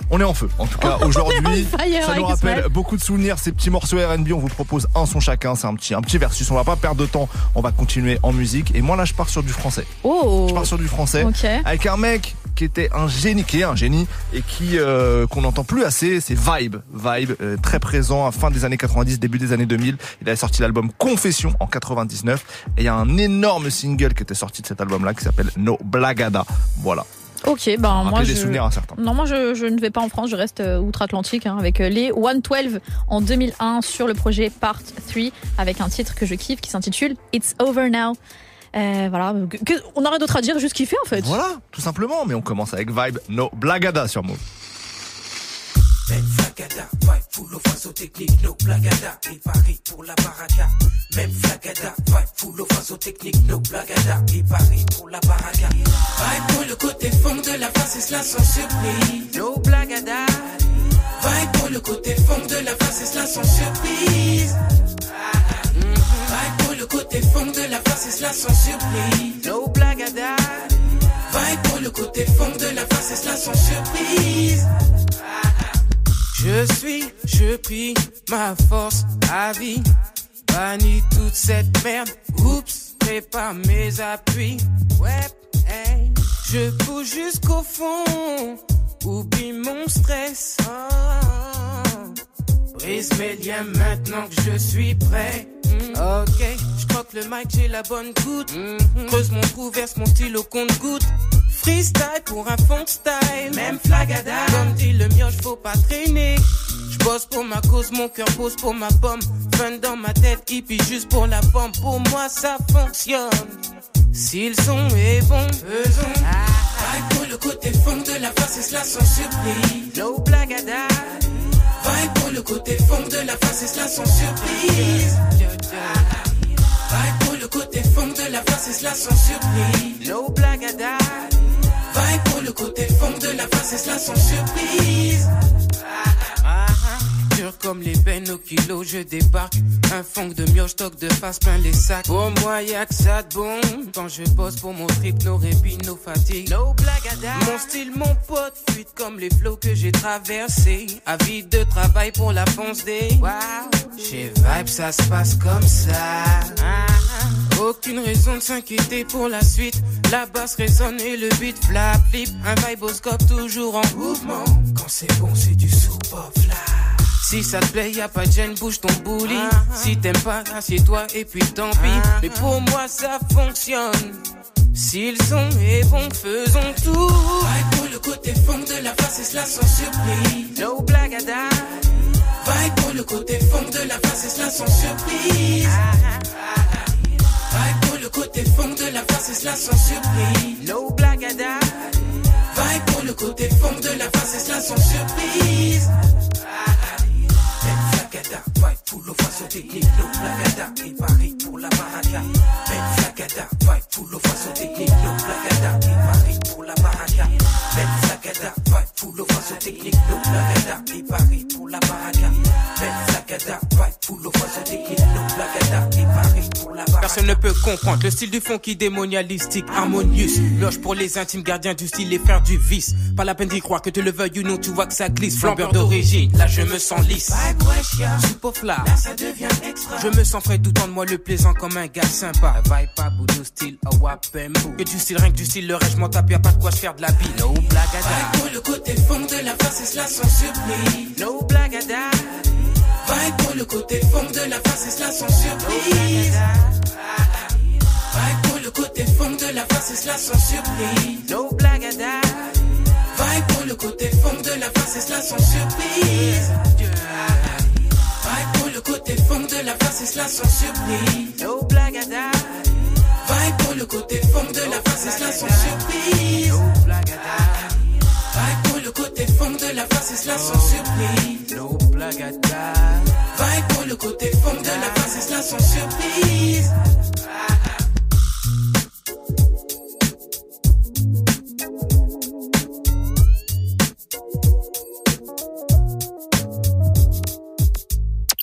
On est en feu. En tout cas, aujourd'hui, ça nous rappelle beaucoup de souvenirs. Ces petits morceaux R&B, on vous propose un son chacun. C'est un petit, un petit versus. On va pas perdre de temps. On va continuer en musique. Et moi, là, je pars sur du français. Oh. Je pars sur du français. Ok. Avec un mec qui était un génie, qui est un génie et qui euh, qu'on n'entend plus assez, c'est Vibe. Vibe, euh, très présent à fin des années 90, début des années 2000. Il a sorti l'album Confession en 99 et il y a un énorme single qui était sorti de cet album-là qui s'appelle No Blagada. Voilà. Ok, ben moi Rappelez des je... souvenirs à certains. Non, moi je, je ne vais pas en France, je reste euh, outre-Atlantique hein, avec les 112 en 2001 sur le projet Part 3 avec un titre que je kiffe qui s'intitule It's Over Now. Euh, voilà, Que- on aurait d'autres à dire, juste kiffer en fait. Voilà, tout simplement. Mais on commence avec Vibe No Blagada sur Move. Même flagada, vibe full of façon technique, no blagada, et Paris pour la baraka. Même flagada, vibe full of façon technique, no blagada, et Paris pour la baraka. Vibe pour le côté fond de la face, et cela sans surprise, no blagada. Vibe pour le côté fond de la face, et cela sans surprise. Le côté fond de la face, et cela sans surprise, no blagada. Vibe pour le côté fond de la face, et cela sans surprise. Je suis, je prie ma force à vie. Bannis toute cette merde. Oups, prépare mes appuis. Ouais, hey. Je pousse jusqu'au fond. Oublie mon stress. Oh. Brise mes liens maintenant que je suis prêt. Mm. Ok, je croque le mic, j'ai la bonne goutte. Creuse mon trou, verse mon style au compte-goutte. Freestyle pour un fond style. Même flagada. Comme dit le mioche, faut pas traîner. Je bosse pour ma cause, mon cœur pose pour ma pomme. Fun dans ma tête, hippie juste pour la pomme. Pour moi, ça fonctionne. Si le son est bon, faisons. Vibe pour le côté fond de la face, et cela sans surprise. No blagada. Vibe pour le côté fond de la face, et cela sans surprise. Vibe pour le côté fond de la face, et cela sans surprise. No blagada. Vibe pour le côté fond de la face, et cela sans surprise. Dur comme les peines au kilo, je débarque. Un fond de mioche, stock de face plein les sacs. Pour moi, y'a que ça de bon. Quand je bosse pour mon trip, nos répits, nos fatigues. No blagada. Mon style, mon pote, fuite comme les flots que j'ai traversés. Avis de travail pour la fonce des. Wow. Chez Vibe, ça se passe comme ça. Ah, ah. Aucune raison de s'inquiéter pour la suite. La basse résonne et le beat flap flip. Un viboscope toujours en mouvement. Quand c'est bon, c'est du sous-pop flap. Si ça te plaît, y a pas de gêne, bouge ton bouli. Si t'aimes pas, assieds-toi et puis tant pis. Mais pour moi, ça fonctionne. Si le son est bon, faisons tout. Vibe pour le côté fond de la face, et cela sans surprise. No blagada. Vibe pour le côté fond de la face, et cela sans surprise. Vibe pour le côté fond de la face, et cela sans surprise. No blagada. Vibe pour le côté fond de la face, et cela sans surprise. Flagada, vibe full of façon technique, et Paris pour la. Ben Flagada, vibe full of façon technique, no blagada, et Paris pour la baraka. Ben Flagada, vibe full of façon technique, no blagada, et Paris pour la baraka. Ben Flagada, vibe full of façon technique, no blagada, et Paris pour la baraka. Personne ne peut comprendre le style du fond qui démonialistique, harmonious. Loge pour les intimes gardiens du style, les frères du vice. Pas la peine d'y croire que tu le veuilles ou non, tu vois que ça glisse. Flambeur d'origine, là je me sens lisse. Super fly, là ça devient extra. Je me sens frais, tout en de moi le plaisant comme un gars sympa. Vibe pas, boudou style, a wapembo. Que tu style, rien que du style, le reste, je m'en tape, y'a pas de quoi se faire de la bille. No blagada. Pour le côté fond de la face, et cela sans surprise. No blagada. Vibe pour le côté fond de la face, et cela sans surprise. Vibe pour le côté fond de la face, et cela sans surprise. No blagada. Pour le côté fond de la face, et cela sans surprise. Vibe pour le côté fond de la face, et cela sans surprise. No blagada. Pour le côté fond de la face, et cela sans surprise. Pour le côté fond de la face, et cela sans surprise. Blagada. Vibe pour le côté fond de la face, et cela sans surprise.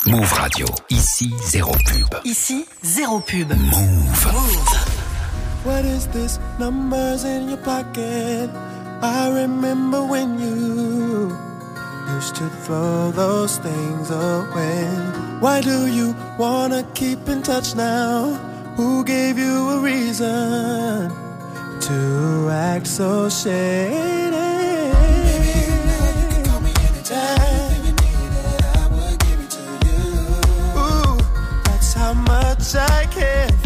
Move Radio. Ici, zéro pub. Ici, zéro pub. Move. What is this? Numbers in your pocket. I remember when you used to throw those things away. Why do you wanna keep in touch now? Who gave you a reason to act so shady? Maybe you know you can call me anytime. you need it, I would give it to you. Ooh, that's how much I care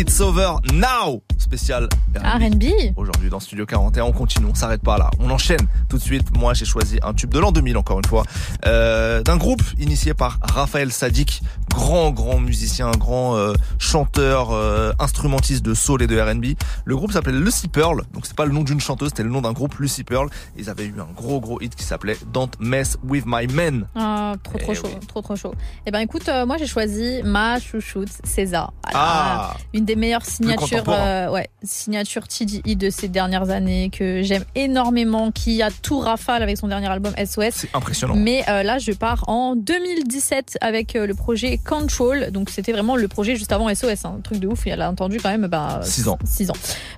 It's Over Now, spécial R&B. Aujourd'hui dans Studio 41, on continue, on s'arrête pas là, on enchaîne tout de suite. Moi, j'ai choisi un tube de l'an 2000 encore une fois, euh, d'un groupe initié par Raphaël Sadik, grand grand musicien, grand euh, chanteur, euh, instrumentiste de soul et de R&B. Le groupe s'appelait Lucy Pearl, donc c'est pas le nom d'une chanteuse, c'était le nom d'un groupe Lucy Pearl. Ils avaient eu un gros gros hit qui s'appelait Don't Mess with My Men. Ah, trop trop Eh chaud, oui. trop trop chaud. Eh ben écoute, euh, moi j'ai choisi ma chouchoute César. Ah. une des meilleures signatures, euh, ouais, signature TDI de ces dernières années que j'aime énormément, qui a tout rafale avec son dernier album SOS. C'est impressionnant. Mais euh, là, je pars en 2017 avec le projet Control. Donc c'était vraiment le projet juste avant SOS, hein. un truc de ouf. Et elle a entendu quand même bah, Six ans. 6 ans.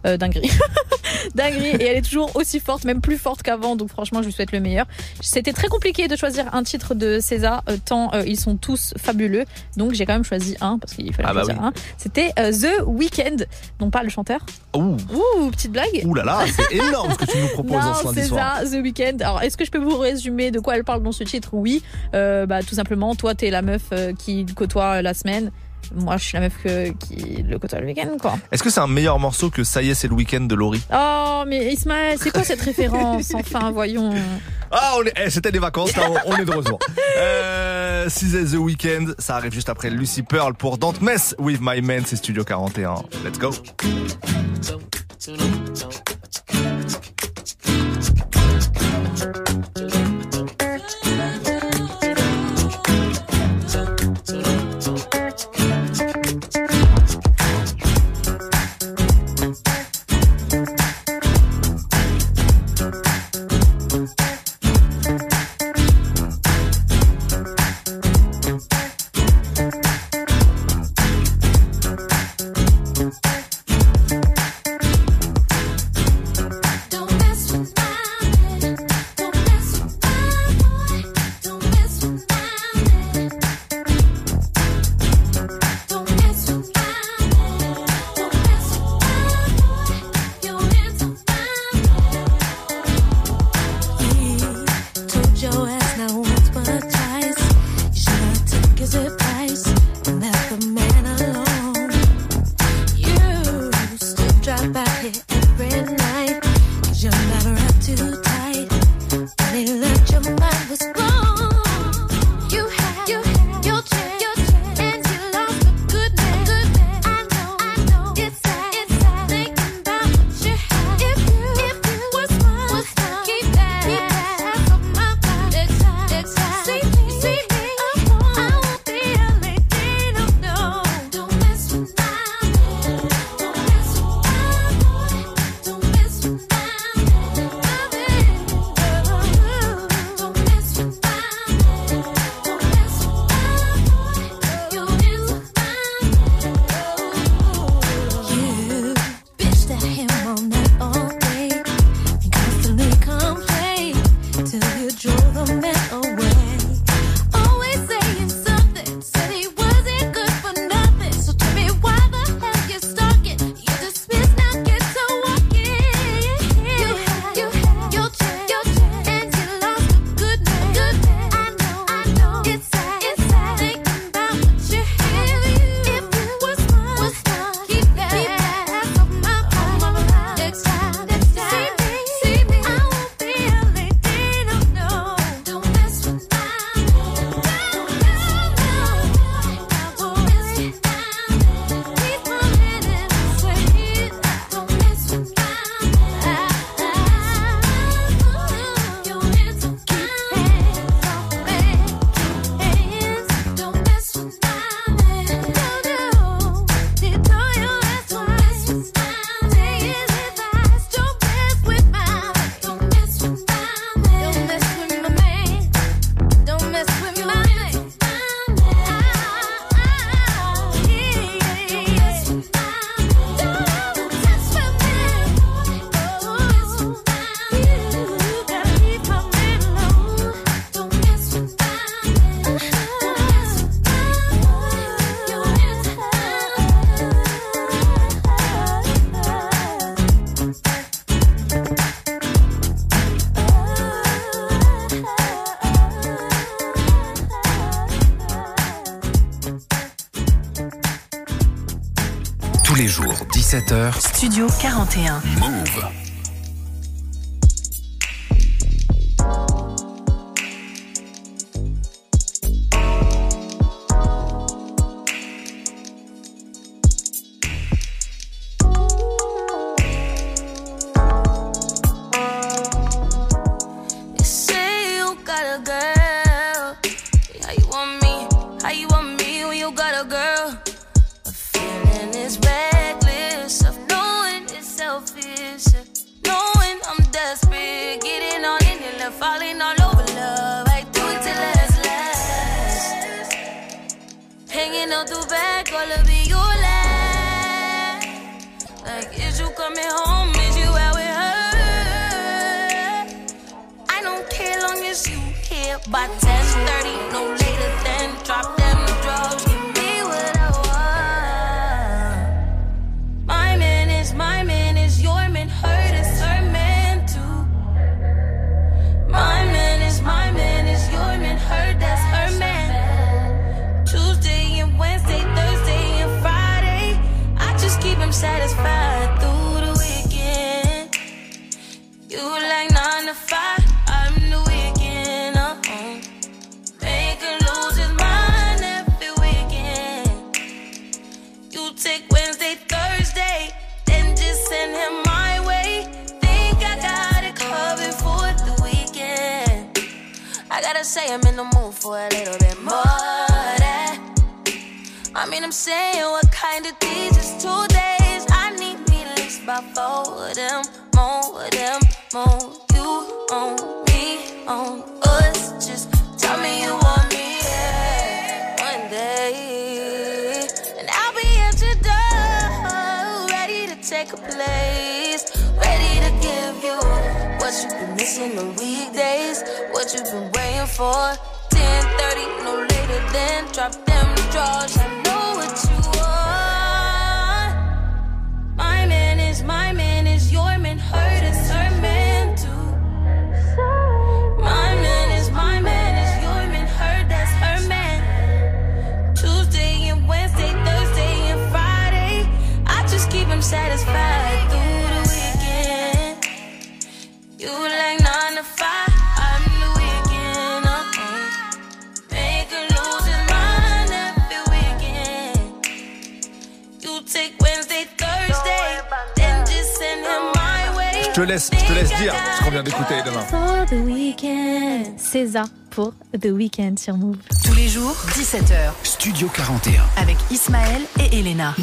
Euh, dinguerie. dinguerie. Et elle est toujours aussi forte, même plus forte qu'avant. Donc franchement, je lui souhaite le meilleur. C'était très compliqué de choisir un titre de César, euh, tant euh, ils sont tous fabuleux. Donc j'ai quand même choisi un, parce qu'il fallait Ah bah choisir oui. un. C'était euh, The Weeknd, non pas le chanteur. Ouh. Ouh, petite blague. Ouh là là, c'est énorme ce que tu nous proposes Non, en c'est soir. ça, The Weeknd. Alors, est-ce que je peux vous résumer de quoi elle parle dans ce titre? Oui. Bah, tout simplement, toi, t'es la meuf qui côtoie la semaine. Moi, je suis la meuf que- qui le côtoie le week-end, quoi. Est-ce que c'est un meilleur morceau que Ça y est, c'est le week-end de Laurie? Oh, mais Ismaël, c'est quoi cette référence? Enfin, voyons. Ah, on est- eh, c'était des vacances, là, on, on est de retour. Euh, 6 The Weekend, ça arrive juste après Lucy Pearl pour Don't Mess With My Man, c'est Studio 41. Let's go. Studio 41. Gotta say I'm in the mood for a little bit more. of That. I mean, I'm saying what kind of these is two days. I need me at least about four of them, more of them, more. You on me, on us. Just tell me you want me yeah, one day, and I'll be at your door, ready to take a place, what you've been missing the weekdays, what you've been waiting for. 10:30, no later than drop them drawers. I know what you want. My man is my man is your man. Hurt Je te laisse, je te laisse dire ce qu'on vient d'écouter demain. For the weekend. César pour The Weekend sur Move. Tous les jours, 17h. Studio 41. Avec Ismaël et Elena.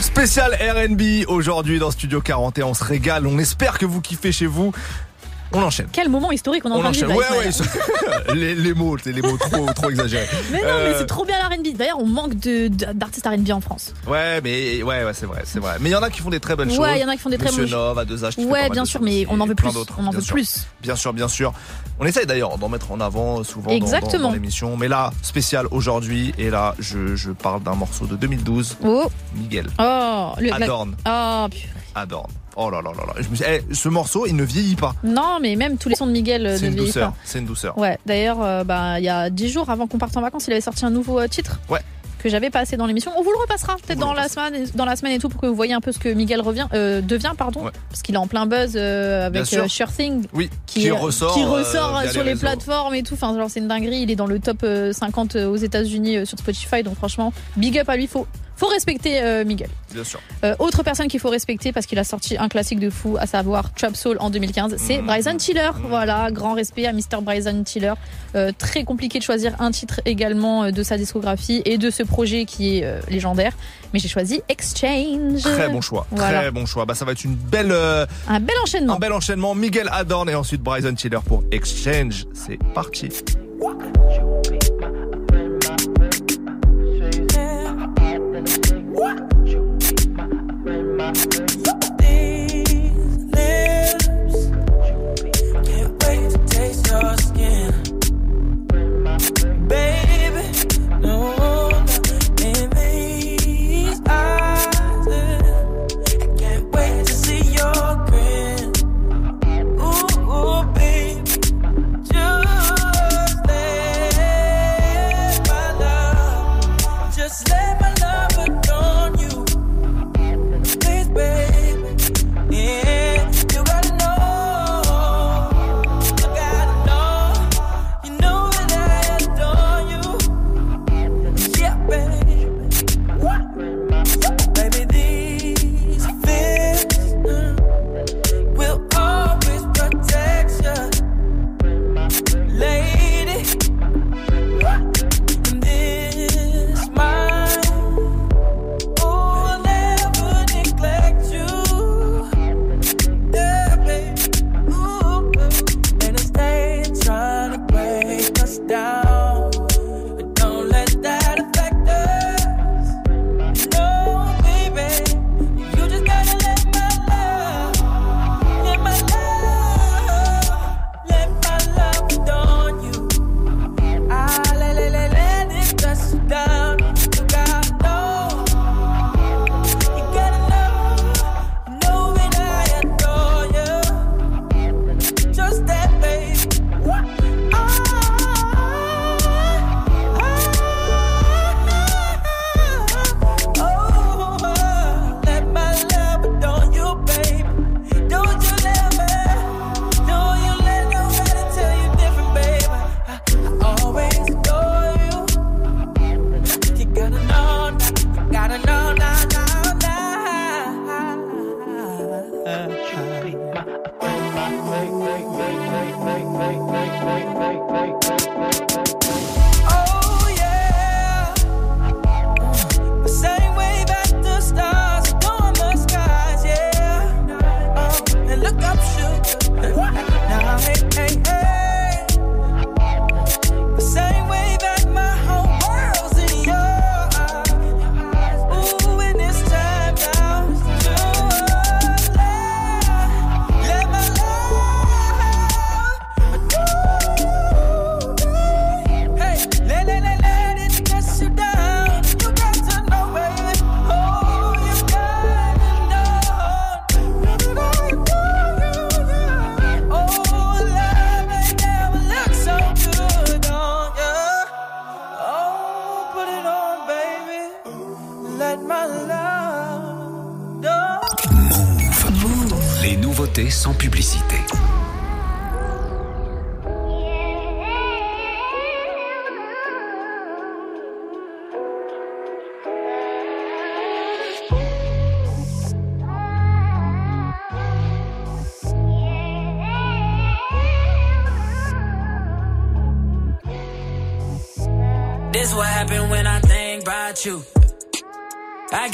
Spécial RB aujourd'hui dans Studio 41. On se régale. On espère que vous kiffez chez vous. On enchaîne. Quel moment historique on en On de enchaîne. vivre, Ouais, ouais, les, les mots, les mots trop, trop exagérés. Mais non, mais Euh, c'est trop bien la R&B. D'ailleurs, on manque d'artistes R&B en France. Ouais, mais ouais, ouais, c'est vrai, c'est vrai. Mais il y en a qui font des très belles Ouais, choses. il y en a qui font des très bonnes Nov, à deux âges. Ouais, bien sûr, choses mais on en veut plus. d'autres, On en veut sûr. plus. Bien sûr, bien sûr. On essaye d'ailleurs d'en mettre en avant souvent dans- dans, Exactement. dans l'émission. Mais là, spécial aujourd'hui. Et là, je, je parle d'un morceau de 2012. Oh. Miguel. Oh, le Adorne. Oh, purée. Adorne. Oh là là là là. Je me suis- eh, ce morceau, il ne vieillit pas. Non, mais même tous les sons de Miguel euh, C'est ne une vieillissent douceur. pas. C'est une douceur. Ouais, d'ailleurs, euh, bah, il y a 10 jours avant qu'on parte en vacances, il avait sorti un nouveau euh, titre. Ouais. Que j'avais passé dans l'émission. On vous le repassera peut-être dans la semaine, dans la semaine et tout pour que vous voyez un peu ce que Miguel revient, euh, devient, pardon, parce qu'il est en plein buzz avec Sure Thing. Oui, qui, qui ressort, qui ressort via sur les plateformes et tout. Enfin, genre c'est une dinguerie. Il est dans le top euh, 50 aux États-Unis sur Spotify. Donc franchement, big up à lui. Faut faut respecter euh, Miguel. Bien sûr. Euh, autre personne qu'il faut respecter parce qu'il a sorti un classique de fou, à savoir Trap Soul en 2015, c'est Mmh. Bryson Tiller. Voilà, grand respect à Mr. Bryson Tiller. Euh, très compliqué de choisir un titre également de sa discographie et de ce projet qui est euh, légendaire. Mais j'ai choisi Exchange. Très bon choix. Voilà. Très bon choix. Bah, ça va être une belle, euh, Un bel enchaînement. un bel enchaînement. Miguel Adorn et ensuite Bryson Tiller pour Exchange. C'est parti. Show me my grandma.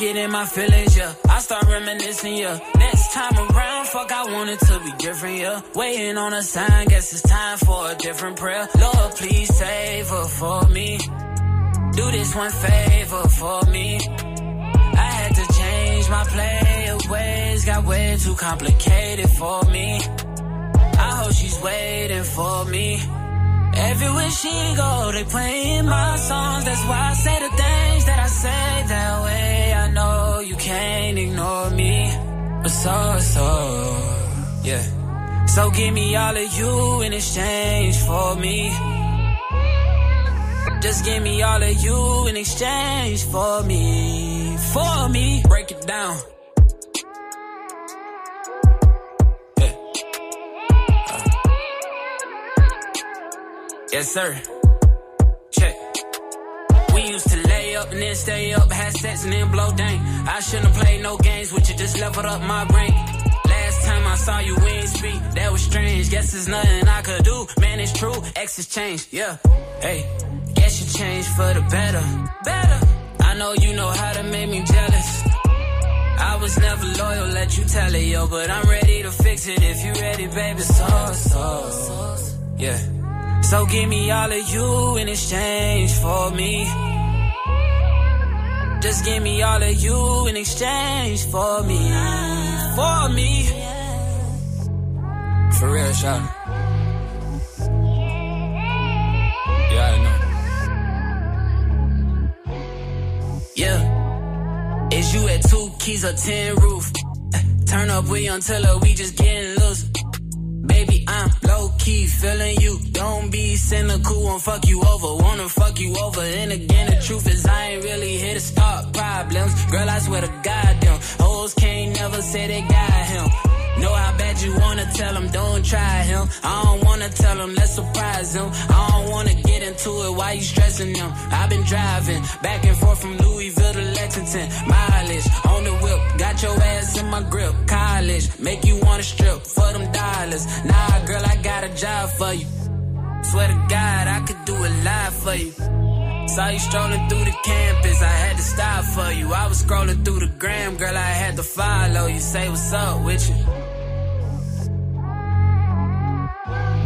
Get in my feelings, yeah. I start reminiscing, yeah. Next time around, fuck, I want it to be different, yeah. Waiting on a sign, guess it's time for a different prayer. Lord, please save her for me. Do this one favor for me. I had to change my play of ways, got way too complicated for me. I hope she's waiting for me. Everywhere she go, they playing my songs. That's why I say the things that I say that way. I know you can't ignore me. But so, so, yeah. So give me all of you in exchange for me. Just give me all of you in exchange for me. For me. Break it down. Yes, sir. Check. We used to lay up and then stay up, had sex and then blow dang. I shouldn't played no games with you, just leveled up my brain. Last time I saw you, we ain't speak. That was strange. Guess there's nothing I could do. Man, it's true. X has changed. Yeah. Hey, guess you changed for the better. Better. I know you know how to make me jealous. I was never loyal, let you tell it, yo. But I'm ready to fix it if you ready, baby. So, so, yeah. So give me all of you in exchange for me. Just give me all of you in exchange for me. For me. For real, shot. Yeah, I know. Yeah. Is you at two keys or ten roof? Turn up, we until we just getting loose. Baby, I'm low key feeling you. Don't be cynical, won't fuck you over. Wanna fuck you over. And again, the truth is, I ain't really here to start problems. Girl, I swear to God, them hoes can't never say they got him. Know how bad you wanna tell him, don't try him. I don't wanna tell him, let's surprise him. I don't wanna get into it, why you stressing them? I've been driving back and forth from Louisville to Lexington. Mileage on the whip, got your ass in my grip. College, make you wanna strip for them dollars. Nah, girl, I got a job for you. Swear to God, I could do a lot for you. Saw you strolling through the campus, I had to stop for you. I was scrolling through the gram, girl, I had to follow you. Say what's up with you.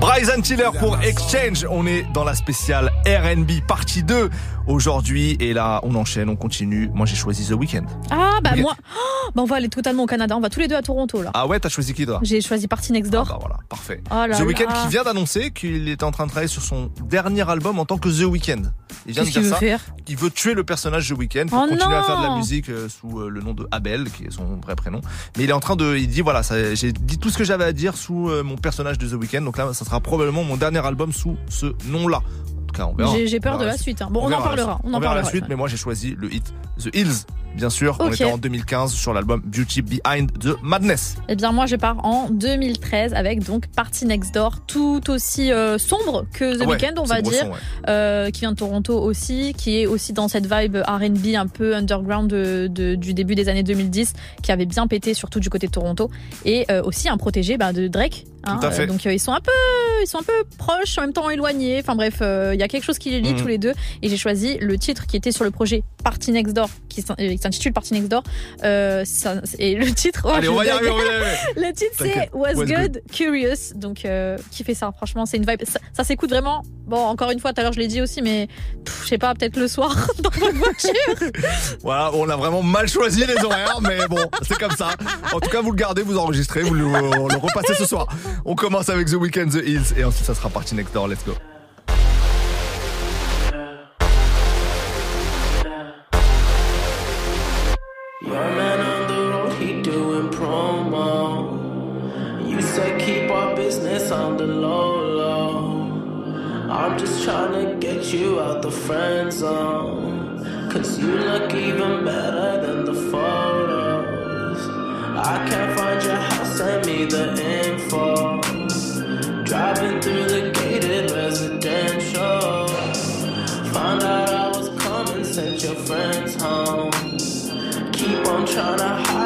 Bryson Tiller pour Exchange. On est dans la spéciale R&B partie 2 aujourd'hui. Et là, on enchaîne, on continue. Moi, j'ai choisi The Weeknd. Ah, bah moi, oh, bah on va aller totalement au Canada. On va tous les deux à Toronto, là. Ah ouais, t'as choisi qui toi? J'ai choisi Party Next Door. Ah bah voilà, parfait. Oh là The Weeknd qui vient d'annoncer qu'il était en train de travailler sur son dernier album en tant que The Weeknd. Il vient de dire veut ça. faire? Il veut tuer le personnage The Weeknd pour Oh continuer à faire de la musique euh, sous euh, le nom de Abel, qui est son vrai prénom. Mais il est en train de, il dit voilà, j'ai dit tout ce que j'avais à dire sous euh, mon personnage de The Weeknd. Donc là, ça sera probablement mon dernier album sous ce nom-là. En tout cas, on verra. J'ai- peur On de la suite, hein. Bon, on en parlera, on en verra la parlera, suite, ouais. mais moi j'ai choisi le hit The Hills. Bien sûr, on Ok. était en 2015 sur l'album Beauty Behind the Madness. Eh bien, moi, je pars en 2013 avec donc Party Next Door, tout aussi euh, sombre que The Ouais, Weeknd, on va dire, son, ouais. euh, qui vient de Toronto aussi, qui est aussi dans cette vibe R&B un peu underground de- de- du début des années 2010, qui avait bien pété surtout du côté de Toronto, et euh, aussi un protégé bah, de Drake. Tout à fait. donc euh, ils sont un peu, ils sont un peu proches, en même temps éloignés. Enfin bref, euh, il y a quelque chose qui les lie Mhm. tous les deux, et j'ai choisi le titre qui était sur le projet Party Next Door, qui euh, s'intitule Party Next Door. Ça- et le titre, oh, Allez, on va y bug. arriver, on va y arriver. Le titre c'est. Was, Was good, Good? Curious. Donc qui fait ça Franchement, c'est une vibe. Ça, ça s'écoute vraiment. Bon, encore une fois, tout à l'heure je l'ai dit aussi, mais je sais pas, peut-être le soir dans votre voiture. Voilà, on a vraiment mal choisi les horaires, mais bon, c'est comme ça. En tout cas, vous le gardez, vous enregistrez, vous le, le repassez ce soir. On commence avec The Weeknd, The Hills, et ensuite ça sera parti door Let's go. you out the friend zone. Cause you look even better than the photos. I can't find your house, send me the Driving through the gated residential. Found out I was coming, sent your friends home. Keep on trying to hide.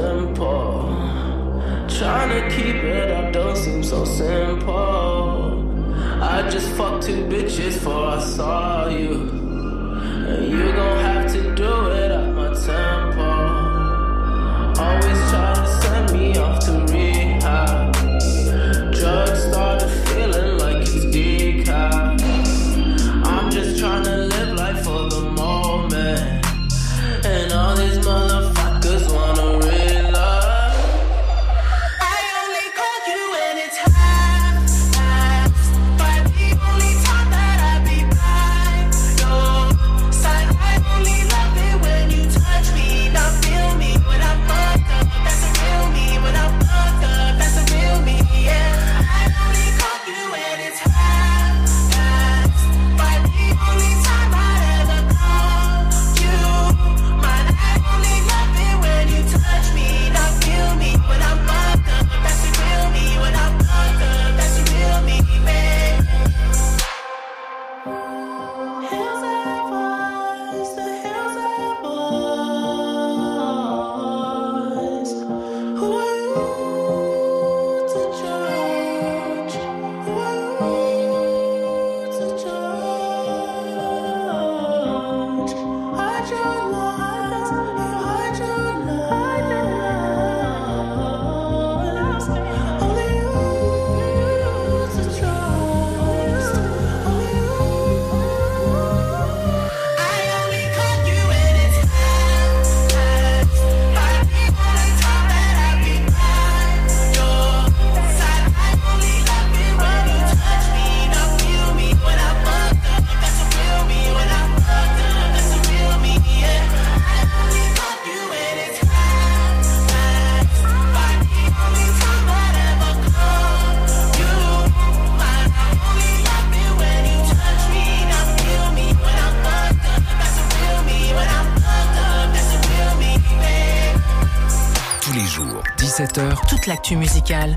simple. Trying to keep it up don't seem so simple. I just fucked two bitches before I saw you. And you gon' have to do it at my tempo. Always try to send me off to rehab. Drugs start to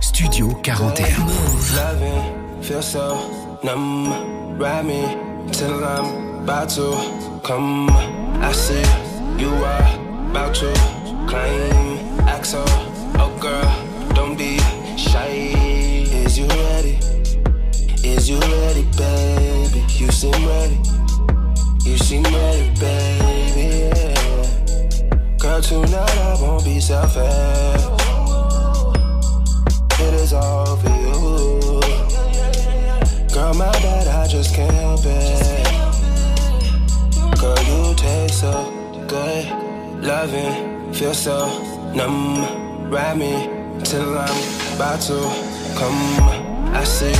Studio 41. Move. Don't be shy. Is you? Is you ready, baby? You seem ready. You seem ready, baby. Yeah. Girl, tonight I won't be. diving, feel so numb. Ride me till I'm about to come. I see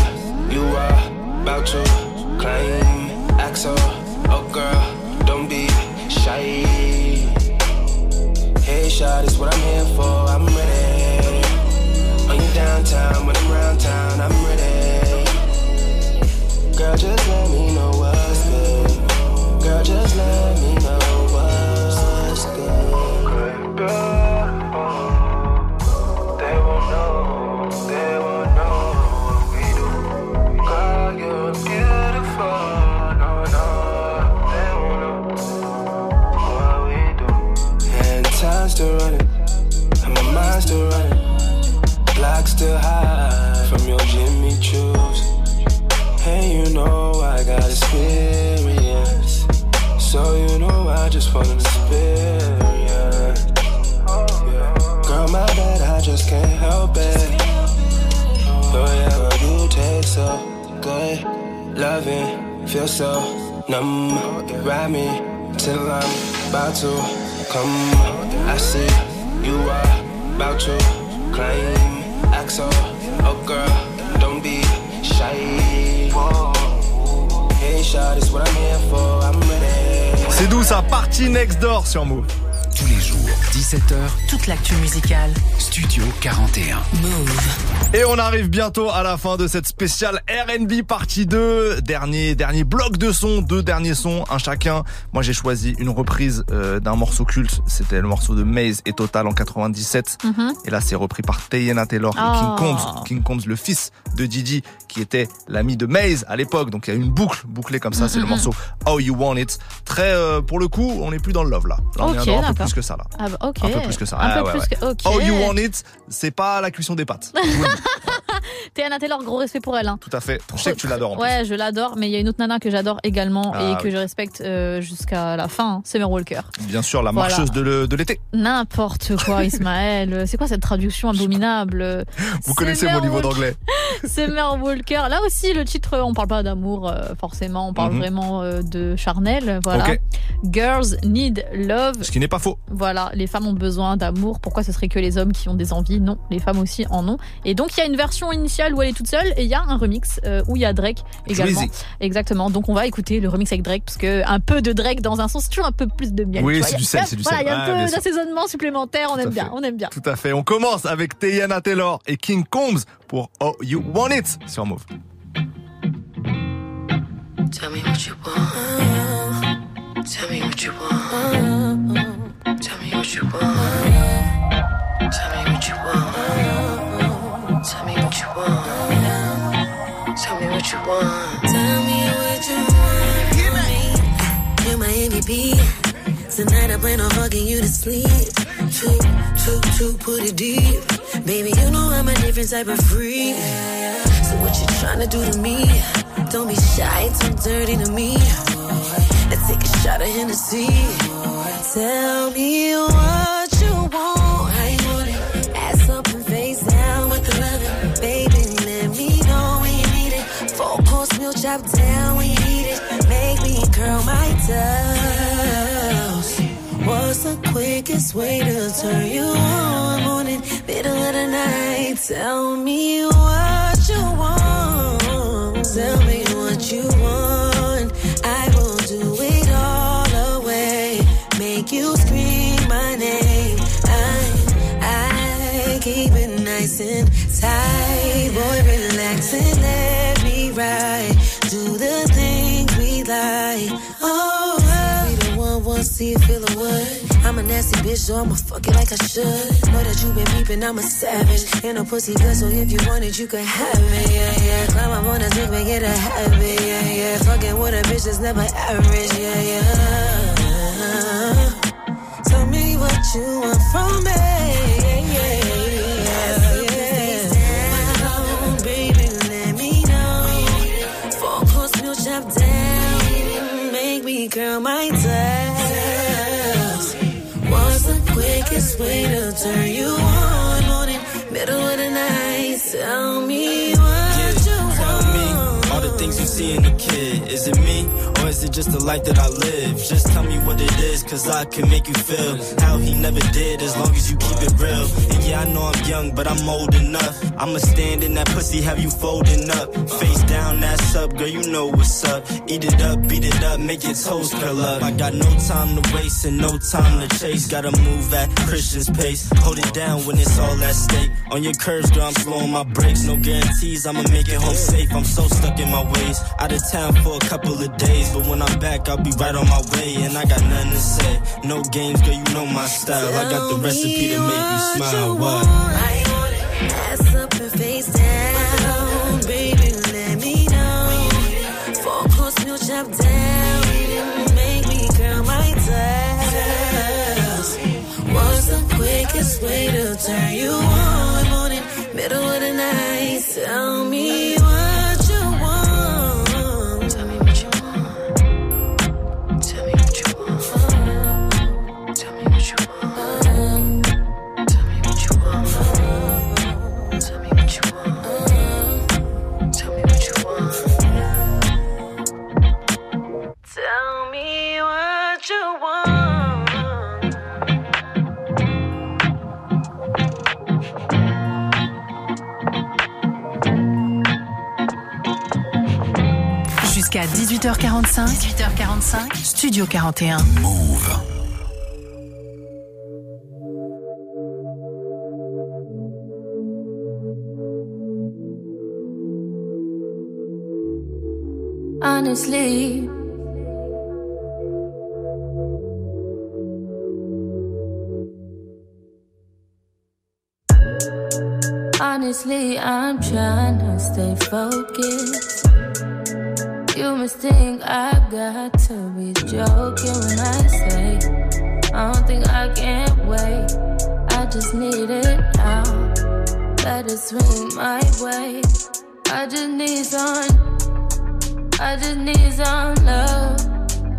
you are about to climb. Axel, oh girl, don't be shy. Hey, shot, is what I'm here for. I'm ready. On your downtime, when I'm round town, I'm ready. Girl, just let me know what's good. Girl, just let me know. Loving, feel so numb. Me till I'm about to come. I see you are about to claim Axel. Oh girl, don't be shy. What I'm here for. I'm ready. C'est d'où ça Party Next Door sur Move. Tous les jours, 17h, Toute l'actu musicale. Studio 41. Move. Et on arrive bientôt à la fin de cette spéciale R&B partie 2. Dernier, dernier bloc de sons, deux derniers sons, un chacun. Moi j'ai choisi une reprise euh, d'un morceau culte. C'était le morceau de Maze et Total en 97. Mhm. Et là c'est repris par Tayana Taylor et Oh. King Combs. King Combs, le fils de Didi, qui était l'ami de Maze à l'époque. Donc il y a une boucle bouclée comme ça. C'est le Mhm. morceau How You Want It. Très, euh, pour le coup, on n'est plus dans le love là. Là on Ok, est un peu plus que ça là. Ah bah, ok. Un peu plus que ça. Ah, peu ouais, plus ouais. que. Ok. How You Want It, c'est pas la cuisson des pâtes. Théana Taylor, gros respect pour elle. Hein. Tout à fait. Je sais que tu l'adores plus. Ouais, je l'adore, mais il y a une autre nana que j'adore également Ah, et que oui. je respecte euh, jusqu'à la fin, hein, Summer Walker. Bien sûr, la marcheuse de l'été. N'importe quoi, Ismaël. C'est quoi cette traduction abominable? Vous connaissez mon niveau d'anglais. Summer Walker. Là aussi, le titre, on parle pas d'amour euh, forcément, on parle Mhm. vraiment euh, de charnel. Voilà. Ok. Girls need love. Ce qui n'est pas faux. Voilà, les femmes ont besoin d'amour. Pourquoi ce serait que les hommes qui ont des envies? Non, les femmes aussi en ont. Et donc il y a une version initiale où elle est toute seule et il y a un remix euh, où il y a Drake également. Exactement. Donc on va écouter le remix avec Drake parce que un peu de Drake dans un c'est toujours un peu plus de miel. Oui, c'est du sel, c'est du voilà, sel. Il y a un bien peu d'assaisonnement supplémentaire. On Tout aime bien, fait. on aime bien. Tout à fait. On commence avec Tayana Taylor et King Combs pour Oh You Want It sur Move. Tell me what you want. Tell me what you want. Tell me what you want. Tell me what you want. Tell me what you want. Tell me what you want. Tell me what you want. You're my MVP. Tonight I plan on fucking you to sleep. Two, two, put it deep. Baby, you know I'm a different type of freak. So what you tryna do to me? Don't be shy, too dirty to me. Let's take a shot of Hennessy. Tell me what you want. I want it. Ass up and face down with the loving. Baby, let me know when you need it. Four course meal chop down when you need it. Make me curl my toes. What's the quickest way to turn you on? Morning, middle of the night. Tell me what you want. Tell me a nasty bitch, so I'ma fuck it like I should. Know that you been peeping, I'm a savage. Ain't no pussy good, so if you want it, you can have it. Yeah, yeah. Climb up on a dick, make it a habit. Yeah, yeah. Fucking with a bitch that's never average. Yeah, yeah. Tell me what you want from me. Way to turn you on? Morning, middle of the night. Tell me what you Tell me all the things you see in a kid. Is it me or is it just the life that I live? Just tell me what it is, cause I can make you feel how he never did as long as you keep it real. And yeah, I know I'm young, but I'm old enough. I'ma stand in that pussy, have you folding up. Face down, ass up, girl, you know what's up. Eat it up, beat it up, make your toes curl up. I got no time to waste and no time to chase. Gotta move at Christian's pace. Hold it down when it's all at stake. On your curves, girl, I'm slowing my brakes. No guarantees, I'ma make it home safe. I'm so stuck in my ways. Out of town for a couple of days, but when I'm back, I'll be right on my way. And I got nothing to say. No games, girl, you know my style. I got the recipe to make you smile. What? Ass up and face down, baby, let me know. Four course meal chop down, make me curl my toes. What's the quickest way to turn you on? Morning, middle of the night. Tell me Jusqu'à 18h45. 18h45. Studio 41. Move. Honestly, honestly, I'm trying to stay focused. You must think I got to be joking when I say I don't think I can wait. I just need it now. It swing my way. I just need some. I just need some love.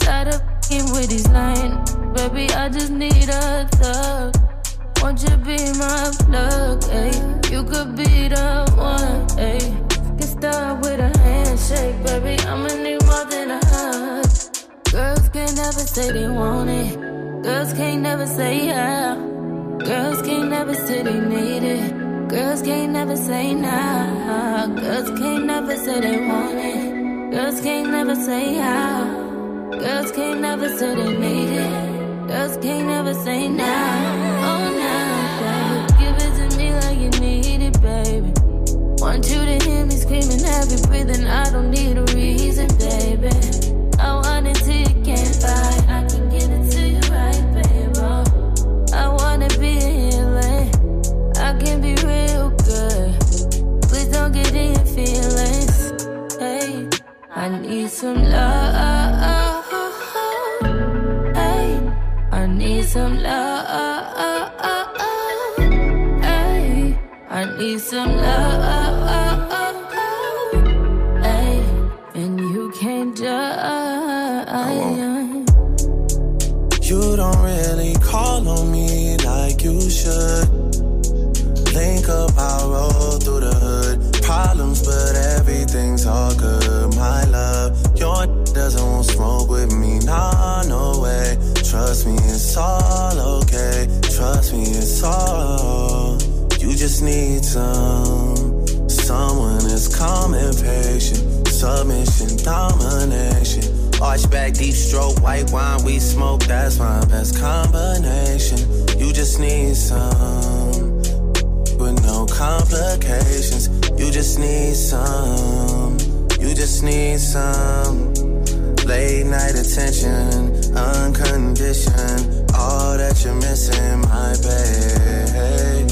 Tired of f***ing with these lines. Baby, I just need a thug. Won't you be my plug, ayy? You could be the one, ayy. Get with a baby. I'ma need more than a hug. Girls can't never say they want it. Girls can't never say yeah. Girls can't never say they need it. Girls can't never say nah. Girls can't never say they want it. Girls can't never say how. Girls can't never say they need it. Girls can't never say nah. Oh nah, Want you to hear me screaming every breathing. I don't need a reason, baby. I want it till you can't fight. I can get it to you right, baby. Oh, I wanna be healing. I can be real good. Please don't get in your feelings. Hey, I need some love. Trust me, it's all okay. Trust me, it's all. You just need some. Someone that's calm and patient. Submission, domination. Arch back, deep stroke, white wine, we smoke, that's my best combination. You just need some, with no complications. You just need some, you just need some. Late night attention, unconditioned. All that you're missing, my babe.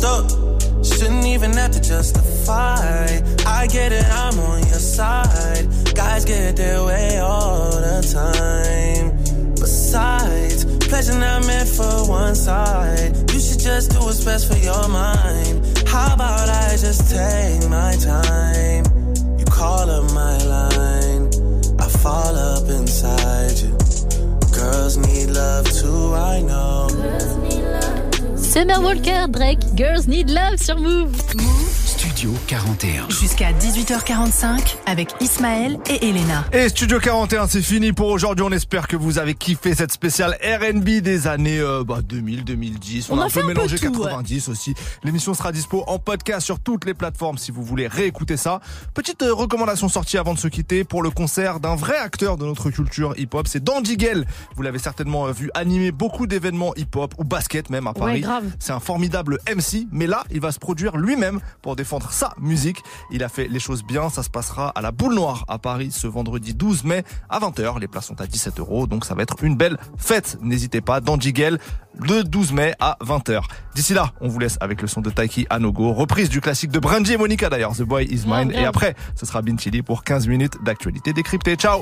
Look, shouldn't even have to justify. I get it, I'm on your side. Guys get their way all the time. Besides, pleasure not meant for one side. You should just do what's best for your mind. How about I just take my time? You call up my line, fall up inside you. Girls need love too, I know. Summer Walker, Drake, Girls Need Love sur Move. Studio 41. Jusqu'à 18h45 avec Ismaël et Elena. Et Studio 41, c'est fini pour aujourd'hui. On espère que vous avez kiffé cette spéciale R&B des années euh, bah, 2000, 2010. On a a un peu un peu mélangé tout, 90 aussi. L'émission sera dispo en podcast sur toutes les plateformes si vous voulez réécouter ça. Petite euh, recommandation sortie avant de se quitter pour le concert d'un vrai acteur de notre culture hip-hop. C'est Dandy Gale. Vous l'avez certainement euh, vu animer beaucoup d'événements hip-hop ou basket même à Paris. C'est un formidable MC, mais là, il va se produire lui-même pour défendre sa musique. Il a fait les choses bien. Ça se passera à la Boule Noire à Paris ce vendredi 12 mai à 20h. Les places sont à 17 euros, donc ça va être une belle fête. N'hésitez pas, dans Jigel, le 12 mai à 20h. D'ici là, on vous laisse avec le son de Taiki Anogo, reprise du classique de Brandy et Monica d'ailleurs, The Boy Is Mine. Et après, ce sera Bin Chili pour 15 minutes d'actualité décryptée. Ciao